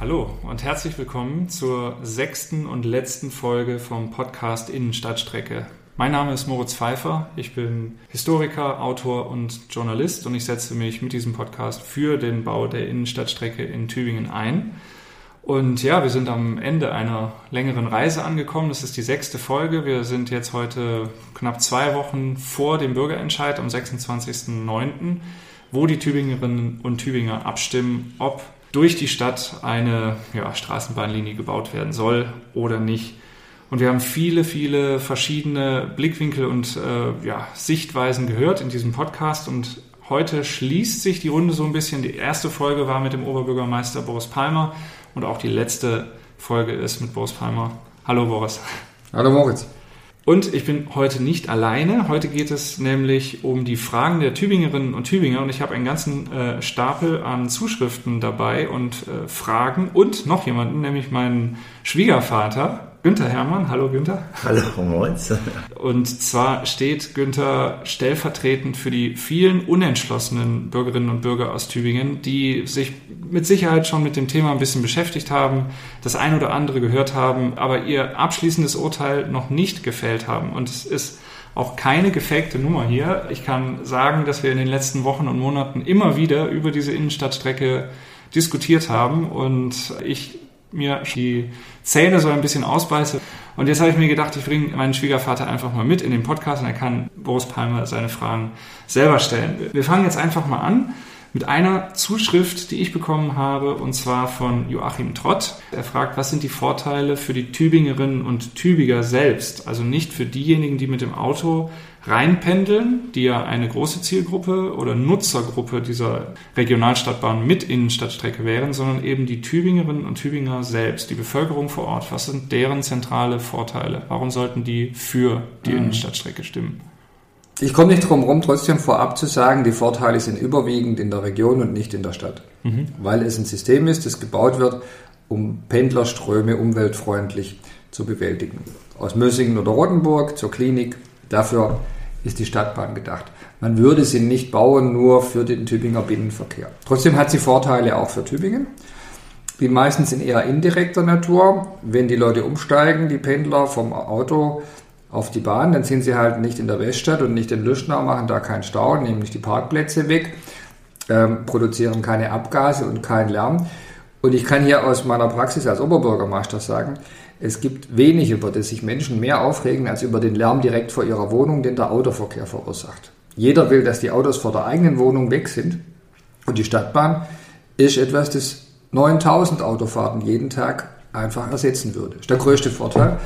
Hallo und herzlich willkommen zur sechsten und letzten Folge vom Podcast Innenstadtstrecke. Mein Name ist Moritz Pfeiffer, ich bin Historiker, Autor und Journalist und ich setze mich mit diesem Podcast für den Bau der Innenstadtstrecke in Tübingen ein. Und ja, wir sind am Ende einer längeren Reise angekommen. Das ist die sechste Folge. Wir sind jetzt heute knapp zwei Wochen vor dem Bürgerentscheid am 26.09., wo die Tübingerinnen und Tübinger abstimmen, ob durch die Stadt eine ja, Straßenbahnlinie gebaut werden soll oder nicht. Und wir haben viele, viele verschiedene Blickwinkel und äh, ja, Sichtweisen gehört in diesem Podcast. Und heute schließt sich die Runde so ein bisschen. Die erste Folge war mit dem Oberbürgermeister Boris Palmer und auch die letzte Folge ist mit Boris Palmer. Hallo Boris. Hallo Moritz. Und ich bin heute nicht alleine. Heute geht es nämlich um die Fragen der Tübingerinnen und Tübinger. Und ich habe einen ganzen äh, Stapel an Zuschriften dabei und äh, Fragen und noch jemanden, nämlich meinen Schwiegervater, Günther Hermann. Hallo Günther. Hallo Moritz. Und zwar steht Günther stellvertretend für die vielen unentschlossenen Bürgerinnen und Bürger aus Tübingen, die sich mit Sicherheit schon mit dem Thema ein bisschen beschäftigt haben, das ein oder andere gehört haben, aber ihr abschließendes Urteil noch nicht gefällt haben. Und es ist auch keine gefakte Nummer hier. Ich kann sagen, dass wir in den letzten Wochen und Monaten immer wieder über diese Innenstadtstrecke diskutiert haben und ich mir die Zähne so ein bisschen ausbeiße. Und jetzt habe ich mir gedacht, ich bringe meinen Schwiegervater einfach mal mit in den Podcast und er kann Boris Palmer seine Fragen selber stellen. Wir fangen jetzt einfach mal an mit einer Zuschrift, die ich bekommen habe, und zwar von Joachim Trott. Er fragt, was sind die Vorteile für die Tübingerinnen und Tübinger selbst? Also nicht für diejenigen, die mit dem Auto reinpendeln, die ja eine große Zielgruppe oder Nutzergruppe dieser Regionalstadtbahn mit Innenstadtstrecke wären, sondern eben die Tübingerinnen und Tübinger selbst, die Bevölkerung vor Ort. Was sind deren zentrale Vorteile? Warum sollten die für die mhm. Innenstadtstrecke stimmen? Ich komme nicht drum herum, trotzdem vorab zu sagen, die Vorteile sind überwiegend in der Region und nicht in der Stadt. Mhm. Weil es ein System ist, das gebaut wird, um Pendlerströme umweltfreundlich zu bewältigen. Aus Mössingen oder Rottenburg zur Klinik, dafür ist die Stadtbahn gedacht. Man würde sie nicht bauen nur für den Tübinger Binnenverkehr. Trotzdem hat sie Vorteile auch für Tübingen. Die meistens in eher indirekter Natur. Wenn die Leute umsteigen, die Pendler vom Auto auf die Bahn, dann sind sie halt nicht in der Weststadt und nicht in Lüschnau, machen da keinen Stau, nehmen nicht die Parkplätze weg, ähm, produzieren keine Abgase und keinen Lärm. Und ich kann hier aus meiner Praxis als Oberbürgermeister sagen, es gibt wenig, über das sich Menschen mehr aufregen, als über den Lärm direkt vor ihrer Wohnung, den der Autoverkehr verursacht. Jeder will, dass die Autos vor der eigenen Wohnung weg sind. Und die Stadtbahn ist etwas, das 9000 Autofahrten jeden Tag einfach ersetzen würde. Das ist der größte Vorteil.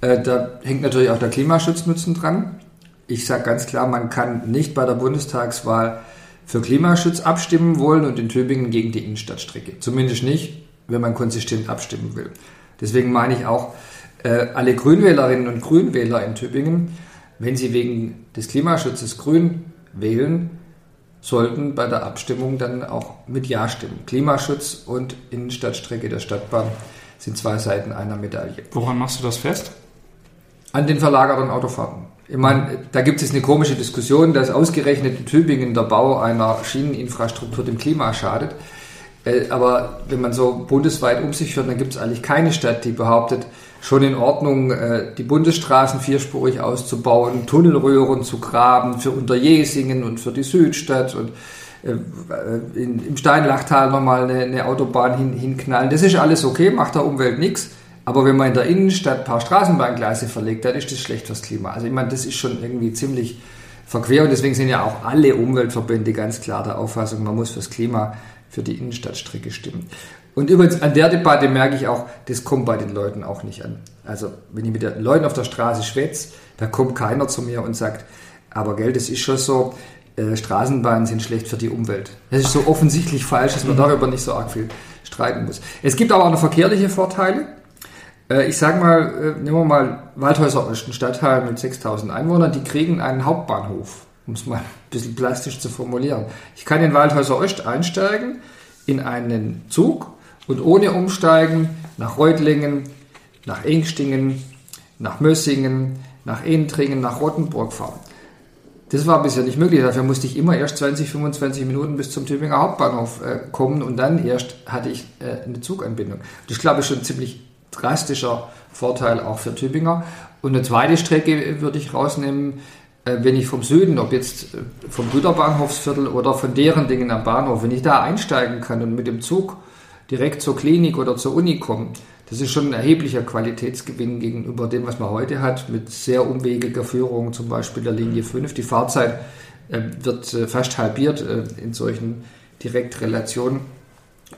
Äh, da hängt natürlich auch der Klimaschutznutzen dran. Ich sage ganz klar, man kann nicht bei der Bundestagswahl für Klimaschutz abstimmen wollen und in Tübingen gegen die Innenstadtstrecke. Zumindest nicht, wenn man konsistent abstimmen will. Deswegen meine ich auch, äh, alle Grünwählerinnen und Grünwähler in Tübingen, wenn sie wegen des Klimaschutzes grün wählen, sollten bei der Abstimmung dann auch mit Ja stimmen. Klimaschutz und Innenstadtstrecke der Stadtbahn sind zwei Seiten einer Medaille. Woran machst du das fest? An den verlagerten Autofahrten. Ich meine, da gibt es eine komische Diskussion, dass ausgerechnet in Tübingen der Bau einer Schieneninfrastruktur dem Klima schadet. Äh, aber wenn man so bundesweit um sich hört, dann gibt es eigentlich keine Stadt, die behauptet, schon in Ordnung, äh, die Bundesstraßen vierspurig auszubauen, Tunnelröhren zu graben für Unterjesingen und für die Südstadt und äh, im Steinlachtal nochmal eine, Autobahn hin, hinknallen. Das ist alles okay, macht der Umwelt nichts. Aber wenn man in der Innenstadt ein paar Straßenbahngleise verlegt, dann ist das schlecht fürs Klima. Also ich meine, das ist schon irgendwie ziemlich verquer und deswegen sind ja auch alle Umweltverbände ganz klar der Auffassung, man muss fürs Klima für die Innenstadtstrecke stimmen. Und übrigens an der Debatte merke ich auch, das kommt bei den Leuten auch nicht an. Also wenn ich mit den Leuten auf der Straße schwätze, da kommt keiner zu mir und sagt, aber Geld, das ist schon so, äh, Straßenbahnen sind schlecht für die Umwelt. Das ist so offensichtlich falsch, dass man mhm. darüber nicht so arg viel streiten muss. Es gibt aber auch noch verkehrliche Vorteile. Äh, ich sage mal, äh, nehmen wir mal Waldhäuser Ost, ein Stadtteil mit 6000 Einwohnern, die kriegen einen Hauptbahnhof, um es mal ein bisschen plastisch zu formulieren. Ich kann in Waldhäuser Ost einsteigen in einen Zug und ohne Umsteigen nach Reutlingen, nach Engstingen, nach Mössingen, nach Entringen, nach Rottenburg fahren. Das war bisher nicht möglich. Dafür musste ich immer erst 20, 25 Minuten bis zum Tübinger Hauptbahnhof äh, kommen und dann erst hatte ich äh, eine Zuganbindung. Das ist, glaube ich, schon ziemlich drastischer Vorteil auch für Tübinger. Und eine zweite Strecke würde ich rausnehmen, äh, wenn ich vom Süden, ob jetzt äh, vom Güterbahnhofsviertel oder von deren Dingen am Bahnhof, wenn ich da einsteigen kann und mit dem Zug direkt zur Klinik oder zur Uni komme, das ist schon ein erheblicher Qualitätsgewinn gegenüber dem, was man heute hat, mit sehr umwegiger Führung, zum Beispiel der Linie 5. Die Fahrzeit äh, wird äh, fast halbiert in solchen Direktrelationen.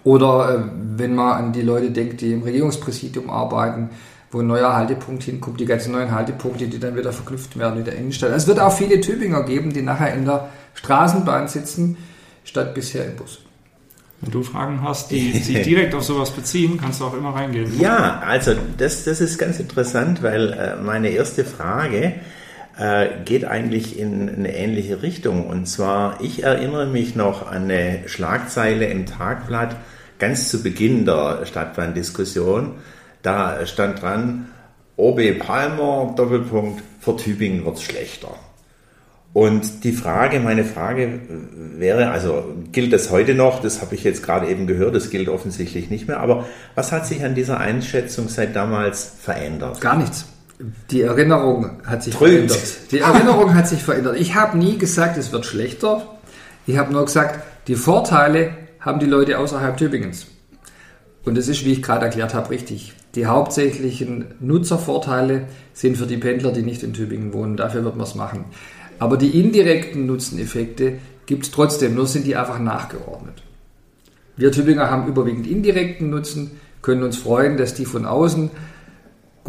Oder äh, wenn man an die Leute denkt, die im Regierungspräsidium arbeiten, wo ein neuer Haltepunkt hinkommt, die ganzen neuen Haltepunkte, die dann wieder verknüpft werden mit der Innenstadt. Es wird auch viele Tübinger geben, die nachher in der Straßenbahn sitzen, statt bisher im Bus. Wenn du Fragen hast, die sich direkt auf sowas beziehen, kannst du auch immer reingehen. Ja, also das, das ist ganz interessant, weil äh, meine erste Frage äh, geht eigentlich in eine ähnliche Richtung. Und zwar, ich erinnere mich noch an eine Schlagzeile im Tagblatt ganz zu Beginn der Stadtplandiskussion. Da stand dran, OB Palmer, Doppelpunkt, für Tübingen wird es schlechter. Und die Frage, meine Frage wäre, also gilt das heute noch? Das habe ich jetzt gerade eben gehört, das gilt offensichtlich nicht mehr. Aber was hat sich an dieser Einschätzung seit damals verändert? Gar nichts. Die Erinnerung hat sich Trönt. verändert. Die Erinnerung hat sich verändert. Ich habe nie gesagt, es wird schlechter. Ich habe nur gesagt, die Vorteile haben die Leute außerhalb Tübingens. Und das ist, wie ich gerade erklärt habe, richtig. Die hauptsächlichen Nutzervorteile sind für die Pendler, die nicht in Tübingen wohnen. Dafür wird man es machen. Aber die indirekten Nutzeneffekte gibt es trotzdem, nur sind die einfach nachgeordnet. Wir Tübinger haben überwiegend indirekten Nutzen, können uns freuen, dass die von außen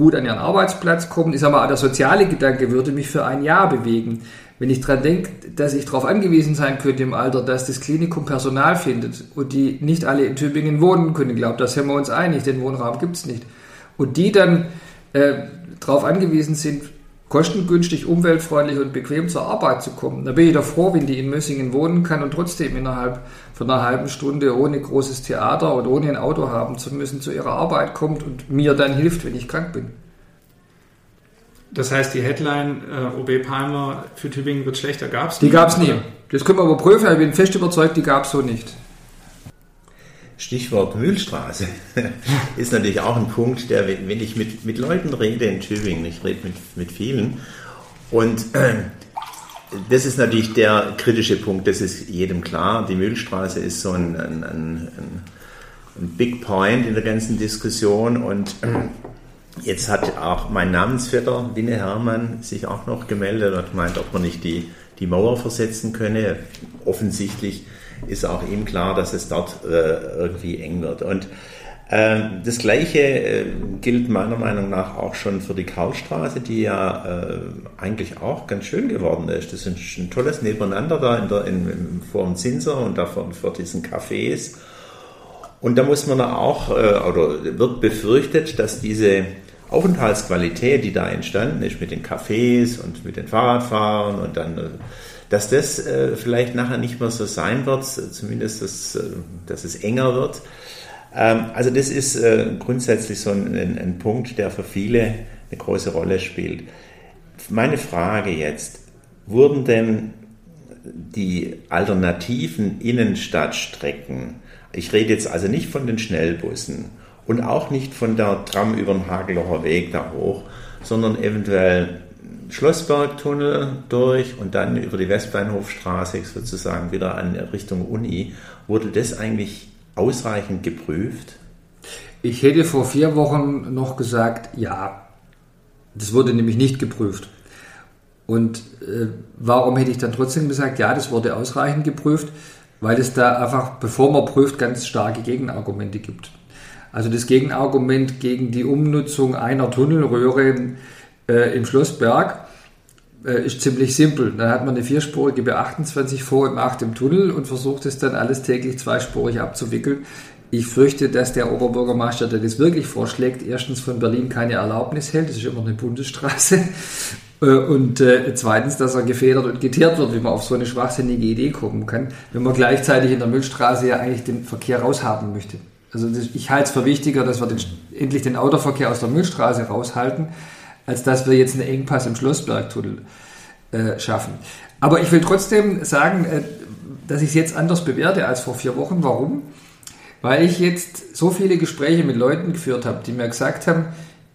gut an ihren Arbeitsplatz kommen. Ich sage mal, der soziale Gedanke würde mich für ein Jahr bewegen. Wenn ich daran denke, dass ich darauf angewiesen sein könnte im Alter, dass das Klinikum Personal findet und die nicht alle in Tübingen wohnen können, ich glaube, da sind wir uns einig, den Wohnraum gibt es nicht. Und die dann äh, darauf angewiesen sind, kostengünstig, umweltfreundlich und bequem zur Arbeit zu kommen. Da bin ich doch froh, wenn die in Mössingen wohnen kann und trotzdem innerhalb von einer halben Stunde ohne großes Theater und ohne ein Auto haben zu müssen zu ihrer Arbeit kommt und mir dann hilft, wenn ich krank bin. Das heißt, die Headline äh, OB Palmer für Tübingen wird schlechter gab es Die gab es nie. Das können wir überprüfen, ich bin fest überzeugt, die gab es so nicht. Stichwort Mühlstraße ist natürlich auch ein Punkt, der, wenn ich mit, mit Leuten rede in Tübingen, ich rede mit, mit vielen, und äh, das ist natürlich der kritische Punkt, das ist jedem klar. Die Mühlstraße ist so ein, ein, ein, ein Big Point in der ganzen Diskussion und jetzt hat auch mein Namensvetter Winne Hermann sich auch noch gemeldet und gemeint, ob man nicht die, die Mauer versetzen könne. Offensichtlich ist auch ihm klar, dass es dort äh, irgendwie eng wird. Und das Gleiche äh, gilt meiner Meinung nach auch schon für die Karlstraße, die ja äh, eigentlich auch ganz schön geworden ist. Das ist ein, tolles Nebeneinander da in der, in, vor dem Zinser und da vor, vor diesen Cafés. Und da muss man auch, äh, oder wird befürchtet, dass diese Aufenthaltsqualität, die da entstanden ist mit den Cafés und mit den Fahrradfahrern und dann dass das vielleicht nachher nicht mehr so sein wird, zumindest, dass, dass es enger wird. Ähm, also das ist äh, grundsätzlich so ein, ein, Punkt, der für viele eine große Rolle spielt. Meine Frage jetzt, wurden denn die alternativen Innenstadtstrecken, ich rede jetzt also nicht von den Schnellbussen und auch nicht von der Tram über den Hagelocher Weg da hoch, sondern eventuell Schlossbergtunnel durch und dann über die Westbahnhofstraße sozusagen wieder an Richtung Uni. Wurde das eigentlich ausreichend geprüft? Ich hätte vor vier Wochen noch gesagt, ja. Das wurde nämlich nicht geprüft. Und äh, warum hätte ich dann trotzdem gesagt, ja, das wurde ausreichend geprüft? Weil es da einfach, bevor man prüft, ganz starke Gegenargumente gibt. Also das Gegenargument gegen die Umnutzung einer Tunnelröhre äh, im Schlossberg äh, ist ziemlich simpel. Da hat man eine vierspurige B28 vor und 8 im Tunnel und versucht es dann alles täglich zweispurig abzuwickeln. Ich fürchte, dass der Oberbürgermeister, der das wirklich vorschlägt, erstens von Berlin keine Erlaubnis hält, das ist immer eine Bundesstraße, äh, und äh, zweitens, dass er gefedert und geteert wird, wie man auf so eine schwachsinnige Idee kommen kann, wenn man gleichzeitig in der Müllstraße ja eigentlich den Verkehr raushaben möchte. Also ich halte es für wichtiger, dass wir den, endlich den Autoverkehr aus der Müllstraße raushalten, als dass wir jetzt einen Engpass im Schlossbergtunnel äh, schaffen. Aber ich will trotzdem sagen, äh, dass ich es jetzt anders bewerte als vor vier Wochen. Warum? Weil ich jetzt so viele Gespräche mit Leuten geführt habe, die mir gesagt haben,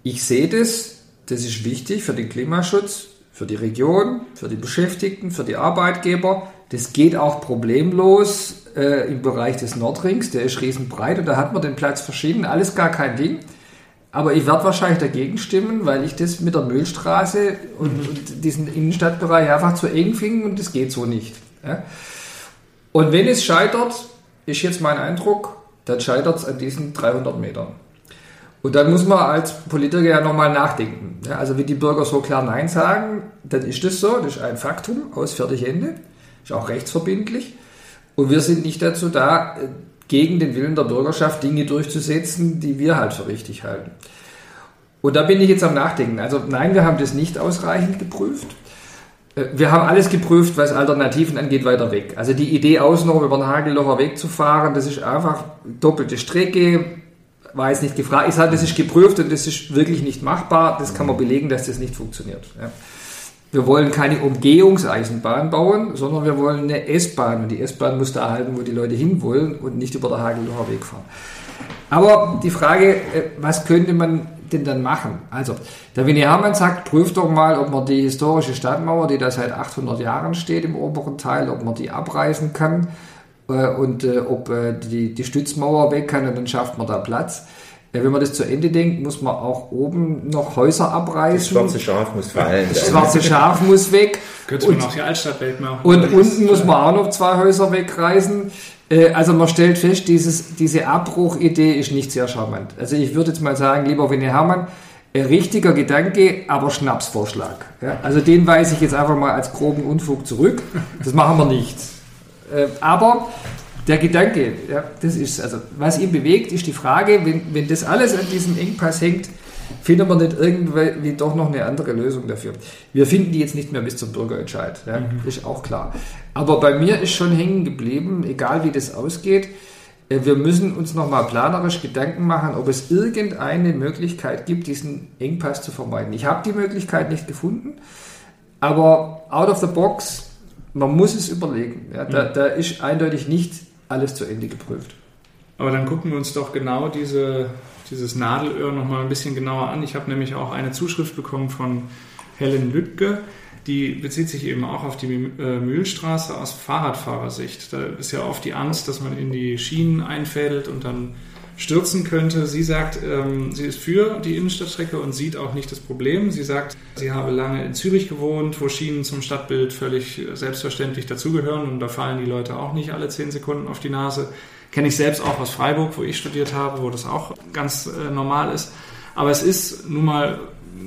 ich sehe das, das ist wichtig für den Klimaschutz, für die Region, für die Beschäftigten, für die Arbeitgeber. Das geht auch problemlos äh, im Bereich des Nordrings, der ist riesenbreit und da hat man den Platz verschieden, alles gar kein Ding. Aber ich werde wahrscheinlich dagegen stimmen, weil ich das mit der Müllstraße und, mhm. und diesen Innenstadtbereich einfach zu eng finde und das geht so nicht. Ja? Und wenn es scheitert, ist jetzt mein Eindruck, dann scheitert es an diesen 300 Metern. Und dann muss man als Politiker ja nochmal nachdenken. Ja, also wenn die Bürger so klar Nein sagen, dann ist das so, das ist ein Faktum, aus fertig Ende, ist auch rechtsverbindlich. Und wir sind nicht dazu da, gegen den Willen der Bürgerschaft Dinge durchzusetzen, die wir halt für richtig halten. Und da bin ich jetzt am Nachdenken. Also nein, wir haben das nicht ausreichend geprüft. Äh, wir haben alles geprüft, was Alternativen angeht, weiter weg. Also die Idee, außenrum über den Hagellocher wegzufahren, das ist einfach doppelte Strecke, war jetzt nicht gefragt. Ich sage, das ist geprüft und das ist wirklich nicht machbar. Das kann man belegen, dass das nicht funktioniert. Ja. Wir wollen keine Umgehungseisenbahn bauen, sondern wir wollen eine S-Bahn. Und die S-Bahn muss da halten, wo die Leute hinwollen und nicht über der Hagellocher Weg fahren. Aber die Frage, äh, was könnte man denn dann machen? Also, der Winnie Hermann sagt, prüft doch mal, ob man die historische Stadtmauer, die da seit 800 Jahren steht im oberen Teil, ob man die abreißen kann äh, und äh, ob die, die Stützmauer weg kann und dann schafft man da Platz. Wenn man das zu Ende denkt, muss man auch oben noch Häuser abreißen. Das schwarze Schaf muss fallen. Das schwarze Schaf muss weg. Könnte man auch die Altstadt wegmachen. Und unten muss man auch noch zwei Häuser wegreißen. Äh, also man stellt fest, dieses, diese Abbruchidee ist nicht sehr charmant. Also ich würde jetzt mal sagen, lieber Winnie Hermann, richtiger Gedanke, aber Schnapsvorschlag. also den weise ich jetzt einfach mal als groben Unfug zurück. Das machen wir nicht. Äh, aber der Gedanke, ja, das ist, also was ihn bewegt, ist die Frage, wenn, wenn das alles an diesem Engpass hängt, findet man nicht irgendwie doch noch eine andere Lösung dafür. Wir finden die jetzt nicht mehr bis zum Bürgerentscheid, ja, mhm. ist auch klar. Aber bei mir ist schon hängen geblieben, egal wie das ausgeht, äh, wir müssen uns nochmal planerisch Gedanken machen, ob es irgendeine Möglichkeit gibt, diesen Engpass zu vermeiden. Ich habe die Möglichkeit nicht gefunden, aber out of the box, man muss es überlegen. Ja, da, mhm. da ist eindeutig nicht alles zu Ende geprüft. Aber dann gucken wir uns doch genau diese, dieses Nadelöhr nochmal ein bisschen genauer an. Ich habe nämlich auch eine Zuschrift bekommen von Helen Lüttke, die bezieht sich eben auch auf die äh, Mühlstraße aus Fahrradfahrersicht. Da ist ja oft die Angst, dass man in die Schienen einfädelt und dann stürzen könnte. Sie sagt, ähm, sie ist für die Innenstadtstrecke und sieht auch nicht das Problem. Sie sagt, sie habe lange in Zürich gewohnt, wo Schienen zum Stadtbild völlig selbstverständlich dazugehören und da fallen die Leute auch nicht alle zehn Sekunden auf die Nase. Kenne ich selbst auch aus Freiburg, wo ich studiert habe, wo das auch ganz äh, normal ist. Aber es ist nun mal,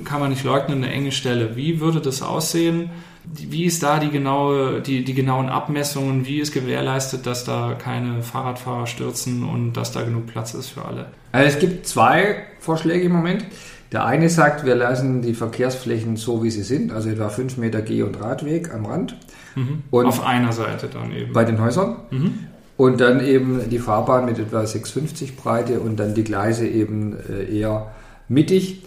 kann man nicht leugnen, eine enge Stelle. Wie würde das aussehen? Wie ist da die, genaue, die, die genauen Abmessungen? Wie ist gewährleistet, dass da keine Fahrradfahrer stürzen und dass da genug Platz ist für alle? Also es gibt zwei Vorschläge im Moment. Der eine sagt, wir lassen die Verkehrsflächen so, wie sie sind, also etwa 5 Meter Geh- und Radweg am Rand. Mhm. Und Auf einer Seite dann eben. Bei den Häusern. Mhm. Und dann eben die Fahrbahn mit etwa 6,50 Breite und dann die Gleise eben äh, eher mittig.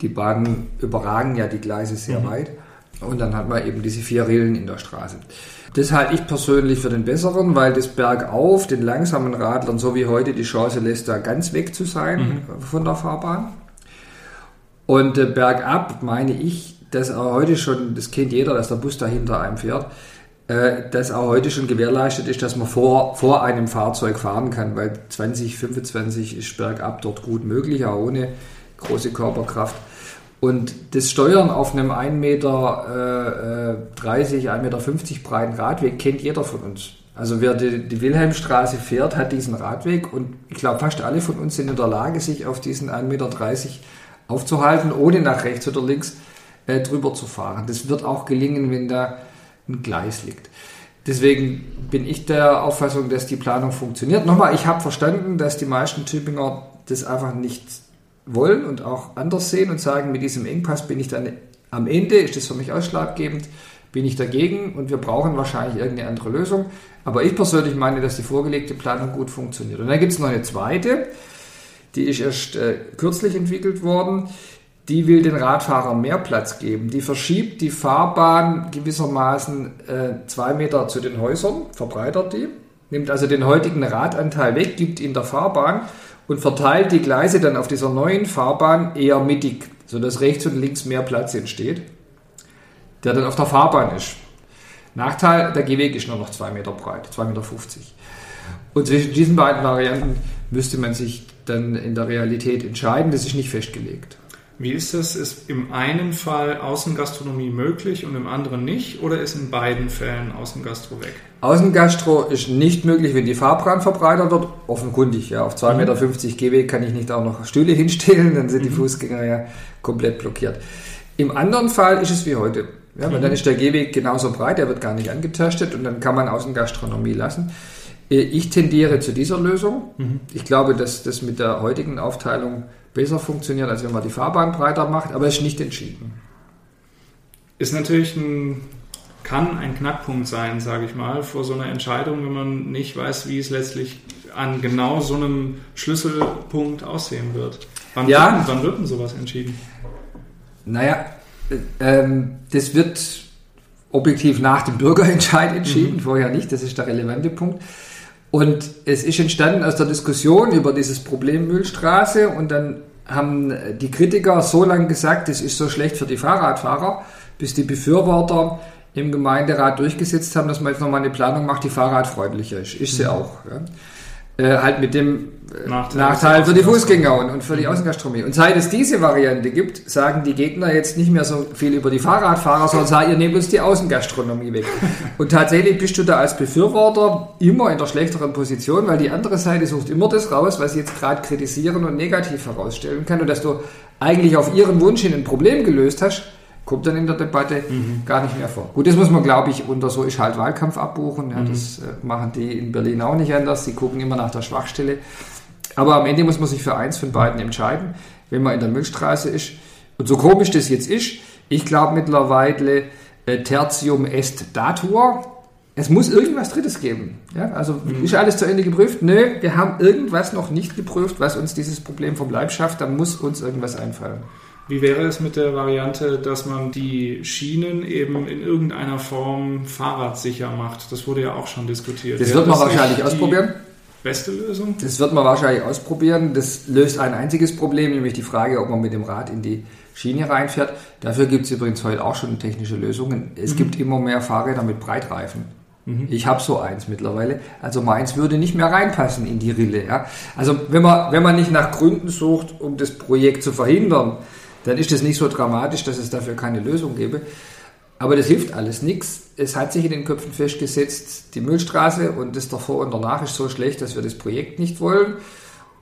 Die Bahnen überragen ja die Gleise sehr mhm. weit. Und dann hat man eben diese vier Rillen in der Straße. Das halte ich persönlich für den besseren, weil das bergauf den langsamen Radlern so wie heute die Chance lässt, da ganz weg zu sein mhm. von der Fahrbahn. Und äh, bergab meine ich, dass auch heute schon, das kennt jeder, dass der Bus dahinter einem fährt, äh, dass auch heute schon gewährleistet ist, dass man vor, vor einem Fahrzeug fahren kann, weil 20, 25 ist bergab dort gut möglich, auch ohne große Körperkraft. Und das Steuern auf einem 1,30 Meter, äh, 30, 1,50 Meter breiten Radweg kennt jeder von uns. Also wer die, die, Wilhelmstraße fährt, hat diesen Radweg und ich glaube, fast alle von uns sind in der Lage, sich auf diesen 1,30 Meter aufzuhalten, ohne nach rechts oder links äh, drüber zu fahren. Das wird auch gelingen, wenn da ein Gleis liegt. Deswegen bin ich der Auffassung, dass die Planung funktioniert. Nochmal, ich habe verstanden, dass die meisten Tübinger das einfach nicht wollen und auch anders sehen und sagen, mit diesem Engpass bin ich dann am Ende, ist das für mich ausschlaggebend, bin ich dagegen und wir brauchen wahrscheinlich irgendeine andere Lösung. Aber ich persönlich meine, dass die vorgelegte Planung gut funktioniert. Und dann gibt es noch eine zweite, die ist erst äh, kürzlich entwickelt worden. die will den Radfahrern mehr Platz geben. Die verschiebt die Fahrbahn gewissermaßen äh, zwei Meter zu den Häusern, verbreitert die, nimmt also den heutigen Radanteil weg, gibt ihn der Fahrbahn und verteilt die Gleise dann auf dieser neuen Fahrbahn eher mittig, sodass rechts und links mehr Platz entsteht, der dann auf der Fahrbahn ist. Nachteil, der Gehweg ist nur noch zwei Meter breit, 2,50 Meter. Und zwischen diesen beiden Varianten müsste man sich dann in der Realität entscheiden. Das ist nicht festgelegt. Wie ist das? Ist im einen Fall Außengastronomie möglich und im anderen nicht? Oder ist in beiden Fällen Außengastro weg? Außengastro ist nicht möglich, wenn die Fahrbahn verbreitert wird. Offenkundig, ja. Auf 2,50 mhm. Meter Gehweg kann ich nicht auch noch Stühle hinstellen, dann sind mhm. die Fußgänger ja komplett blockiert. Im anderen Fall ist es wie heute. Ja, weil mhm. dann ist der Gehweg genauso breit, der wird gar nicht angetastet und dann kann man Außengastronomie lassen. Äh, ich tendiere zu dieser Lösung. Mhm. Ich glaube, dass das mit der heutigen Aufteilung besser funktioniert, als wenn man die Fahrbahn breiter macht, aber es ist nicht entschieden. Ist natürlich ein, kann ein Knackpunkt sein, sage ich mal, vor so einer Entscheidung, wenn man nicht weiß, wie es letztlich an genau so einem Schlüsselpunkt aussehen wird. Wann, ja. wird, wann wird denn sowas entschieden? Naja, äh, ähm, das wird objektiv nach dem Bürgerentscheid entschieden, mhm. vorher nicht, das ist der relevante Punkt. Und es ist entstanden aus der Diskussion über dieses Problem Müllstraße und dann haben die Kritiker so lange gesagt, es ist so schlecht für die Fahrradfahrer, bis die Befürworter im Gemeinderat durchgesetzt haben, dass man jetzt nochmal eine Planung macht, die fahrradfreundlicher ist. Ist sie mhm. auch. Ja äh, halt mit dem äh, Nachteil, Nachteil für die Fußgänger und, und für die mhm. Außengastronomie. Und seit es diese Variante gibt, sagen die Gegner jetzt nicht mehr so viel über die Fahrradfahrer, sondern sagen, ihr nehmt uns die Außengastronomie weg. und tatsächlich bist du da als Befürworter immer in der schlechteren Position, weil die andere Seite sucht immer das raus, was sie jetzt gerade kritisieren und negativ herausstellen kann und dass du eigentlich auf ihren Wunsch hin ein Problem gelöst hast, kommt dann in der Debatte mhm. gar nicht mehr vor. Gut, das muss man, glaube ich, unter so ist halt Wahlkampf abbuchen. Ja, mhm. Das äh, machen die in Berlin auch nicht anders. Sie gucken immer nach der Schwachstelle. Aber am Ende muss man sich für eins von beiden entscheiden, wenn man in der Milchstraße ist. Und so komisch das jetzt ist, ich glaube mittlerweile, äh, Tertium est datur. Es muss irgendwas Drittes geben. Ja, also mhm. ist alles zu Ende geprüft? Nö, wir haben irgendwas noch nicht geprüft, was uns dieses Problem vom Leib schafft. Da muss uns irgendwas einfallen. Wie wäre es mit der Variante, dass man die Schienen eben in irgendeiner Form fahrradsicher macht? Das wurde ja auch schon diskutiert. Das wird man das wahrscheinlich ausprobieren. Beste Lösung? Das wird man wahrscheinlich ausprobieren. Das löst ein einziges Problem, nämlich die Frage, ob man mit dem Rad in die Schiene reinfährt. Dafür gibt es übrigens heute auch schon technische Lösungen. Es mhm. gibt immer mehr Fahrräder mit Breitreifen. Mhm. Ich habe so eins mittlerweile. Also meins würde nicht mehr reinpassen in die Rille. Ja? Also wenn man, wenn man nicht nach Gründen sucht, um das Projekt zu verhindern, dann ist das nicht so dramatisch, dass es dafür keine Lösung gäbe. Aber das hilft alles nichts. Es hat sich in den Köpfen festgesetzt, die Müllstraße und das davor und danach ist so schlecht, dass wir das Projekt nicht wollen.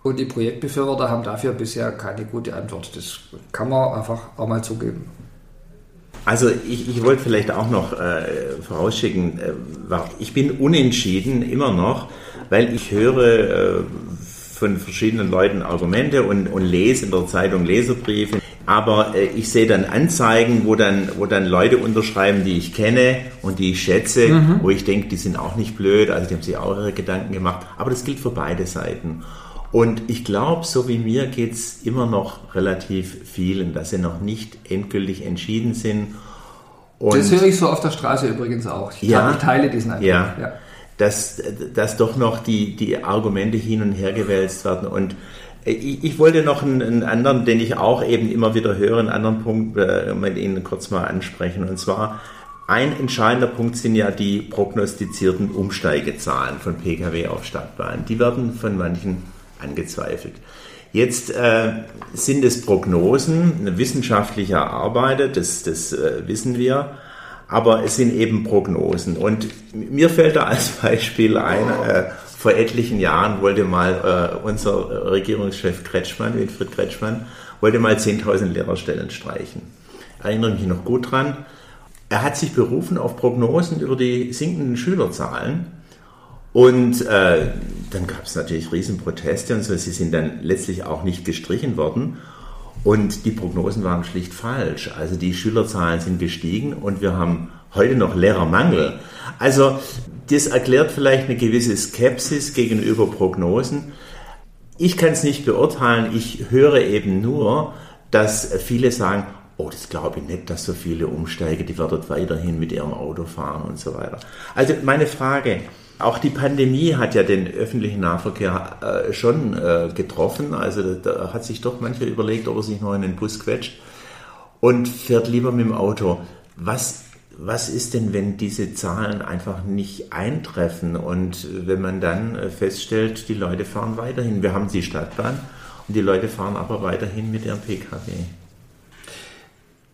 Und die Projektbefürworter haben dafür bisher keine gute Antwort. Das kann man einfach auch mal zugeben. Also ich, ich wollte vielleicht auch noch äh, vorausschicken, äh, ich bin unentschieden immer noch, weil ich höre äh, von verschiedenen Leuten Argumente und, und lese in der Zeitung Leserbriefe. Aber äh, ich sehe dann Anzeigen, wo dann, wo dann Leute unterschreiben, die ich kenne und die ich schätze, mhm. wo ich denke, die sind auch nicht blöd, also die haben sich auch ihre Gedanken gemacht. Aber das gilt für beide Seiten. Und ich glaube, so wie mir geht es immer noch relativ vielen, dass sie noch nicht endgültig entschieden sind. Und das höre ich so auf der Straße übrigens auch. Ich, ja, ich teile diesen Eindruck. Ja, ja. Dass, dass doch noch die, die Argumente hin und her gewälzt werden. Und ich, ich wollte noch einen, einen, anderen, den ich auch eben immer wieder höre, einen anderen Punkt äh, mit Ihnen kurz mal ansprechen. Und zwar, ein entscheidender Punkt sind ja die prognostizierten Umsteigezahlen von Pkw auf Stadtbahn. Die werden von manchen angezweifelt. Jetzt äh, sind es Prognosen, wissenschaftlich erarbeitet, das, das äh, wissen wir, aber es sind eben Prognosen. Und mir fällt da als Beispiel ein, äh, vor etlichen Jahren wollte mal äh, unser Regierungschef Kretschmann, Winfried Kretschmann, wollte mal 10.000 Lehrerstellen streichen. Erinnere mich noch gut dran. Er hat sich berufen auf Prognosen über die sinkenden Schülerzahlen. Und äh, dann gab es natürlich Riesenproteste und so. Sie sind dann letztlich auch nicht gestrichen worden. Und die Prognosen waren schlicht falsch. Also die Schülerzahlen sind gestiegen und wir haben heute noch Lehrermangel. Also das erklärt vielleicht eine gewisse Skepsis gegenüber Prognosen. Ich kann es nicht beurteilen, ich höre eben nur, dass viele sagen, oh, das glaube ich nicht, dass so viele umsteigen, die werden weiterhin mit ihrem Auto fahren und so weiter. Also meine Frage, auch die Pandemie hat ja den öffentlichen Nahverkehr äh, schon äh, getroffen. Also da hat sich doch mancher überlegt, ob er sich noch in den Bus quetscht und fährt lieber mit dem Auto. Was, was ist denn, wenn diese Zahlen einfach nicht eintreffen und wenn man dann äh, feststellt, die Leute fahren weiterhin? Wir haben die Stadtbahn und die Leute fahren aber weiterhin mit ihrem Pkw.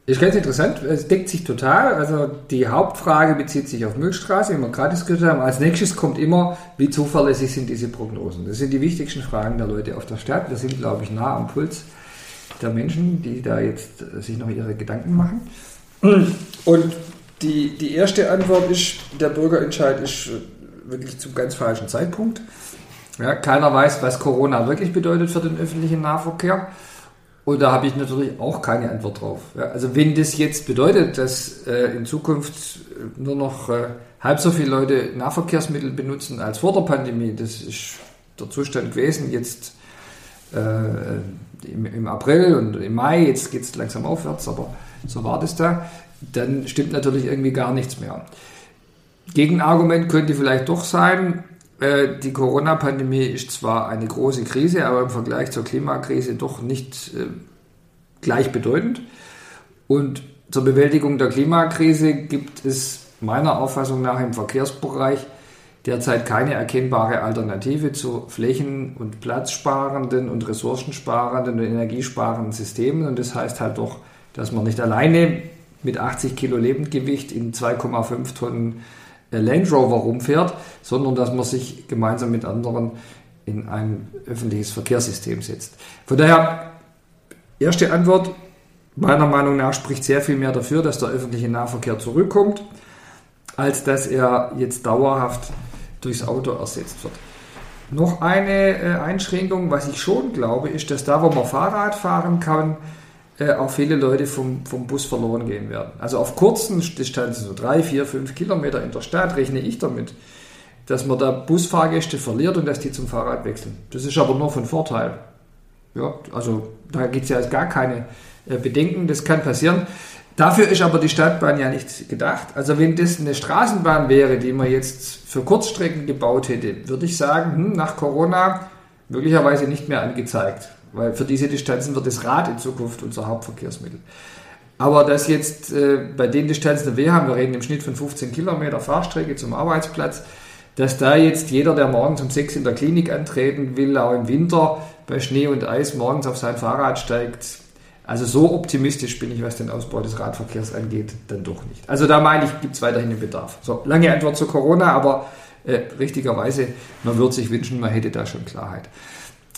Ist ganz interessant, es deckt sich total. Also die Hauptfrage bezieht sich auf Müllstraße, wie wir gerade diskutiert haben. Als nächstes kommt immer, wie zuverlässig sind diese Prognosen. Das sind die wichtigsten Fragen der Leute auf der Stadt. Wir sind, glaube ich, nah am Puls der Menschen, die da jetzt äh, sich noch ihre Gedanken machen. Und die, die erste Antwort ist, der Bürgerentscheid ist äh, wirklich zum ganz falschen Zeitpunkt. Ja, keiner weiß, was Corona wirklich bedeutet für den öffentlichen Nahverkehr. Und da habe ich natürlich auch keine Antwort drauf. Ja, also wenn das jetzt bedeutet, dass äh, in Zukunft äh, nur noch äh, halb so viele Leute Nahverkehrsmittel benutzen als vor der Pandemie, das ist der Zustand gewesen jetzt äh, im, im, April und im Mai, jetzt geht es langsam aufwärts, aber so war das da, dann stimmt natürlich irgendwie gar nichts mehr. Gegenargument könnte vielleicht doch sein, äh, die Corona-Pandemie ist zwar eine große Krise, aber im Vergleich zur Klimakrise doch nicht äh, gleichbedeutend. Und zur Bewältigung der Klimakrise gibt es meiner Auffassung nach im Verkehrsbereich derzeit keine erkennbare Alternative zu flächen- und platzsparenden und ressourcensparenden und energiesparenden Systemen. Und das heißt halt doch, dass man nicht alleine mit 80 Kilo Lebendgewicht in 2,5 Tonnen Land Rover rumfährt, sondern dass man sich gemeinsam mit anderen in ein öffentliches Verkehrssystem setzt. Von daher, erste Antwort, meiner Meinung nach spricht sehr viel mehr dafür, dass der öffentliche Nahverkehr zurückkommt, als dass er jetzt dauerhaft durchs Auto ersetzt wird. Noch eine äh, Einschränkung, was ich schon glaube, ist, dass da, wo man Fahrrad fahren kann, äh, auch viele Leute vom, vom Bus verloren gehen werden. Also auf kurzen Distanzen, so drei, vier, fünf Kilometer in der Stadt, rechne ich damit, dass man da Busfahrgäste verliert und dass die zum Fahrrad wechseln. Das ist aber nur von Vorteil. Ja, also da gibt es ja gar keine äh, Bedenken, das kann passieren. Dafür ist aber die Stadtbahn ja nicht gedacht. Also wenn das eine Straßenbahn wäre, die man jetzt für Kurzstrecken gebaut hätte, würde ich sagen, hm, nach Corona möglicherweise nicht mehr angezeigt weil für diese Distanzen wird das Rad in Zukunft unser Hauptverkehrsmittel. Aber dass jetzt äh, bei den Distanzen, die wir haben, wir reden im Schnitt von 15 Kilometer Fahrstrecke zum Arbeitsplatz, dass da jetzt jeder, der morgens um 6 in der Klinik antreten will, auch im Winter bei Schnee und Eis morgens auf sein Fahrrad steigt. Also so optimistisch bin ich, was den Ausbau des Radverkehrs angeht, dann doch nicht. Also da meine ich, gibt es weiterhin den Bedarf. So, lange Antwort zu Corona, aber äh, richtigerweise, man würde sich wünschen, man hätte da schon Klarheit.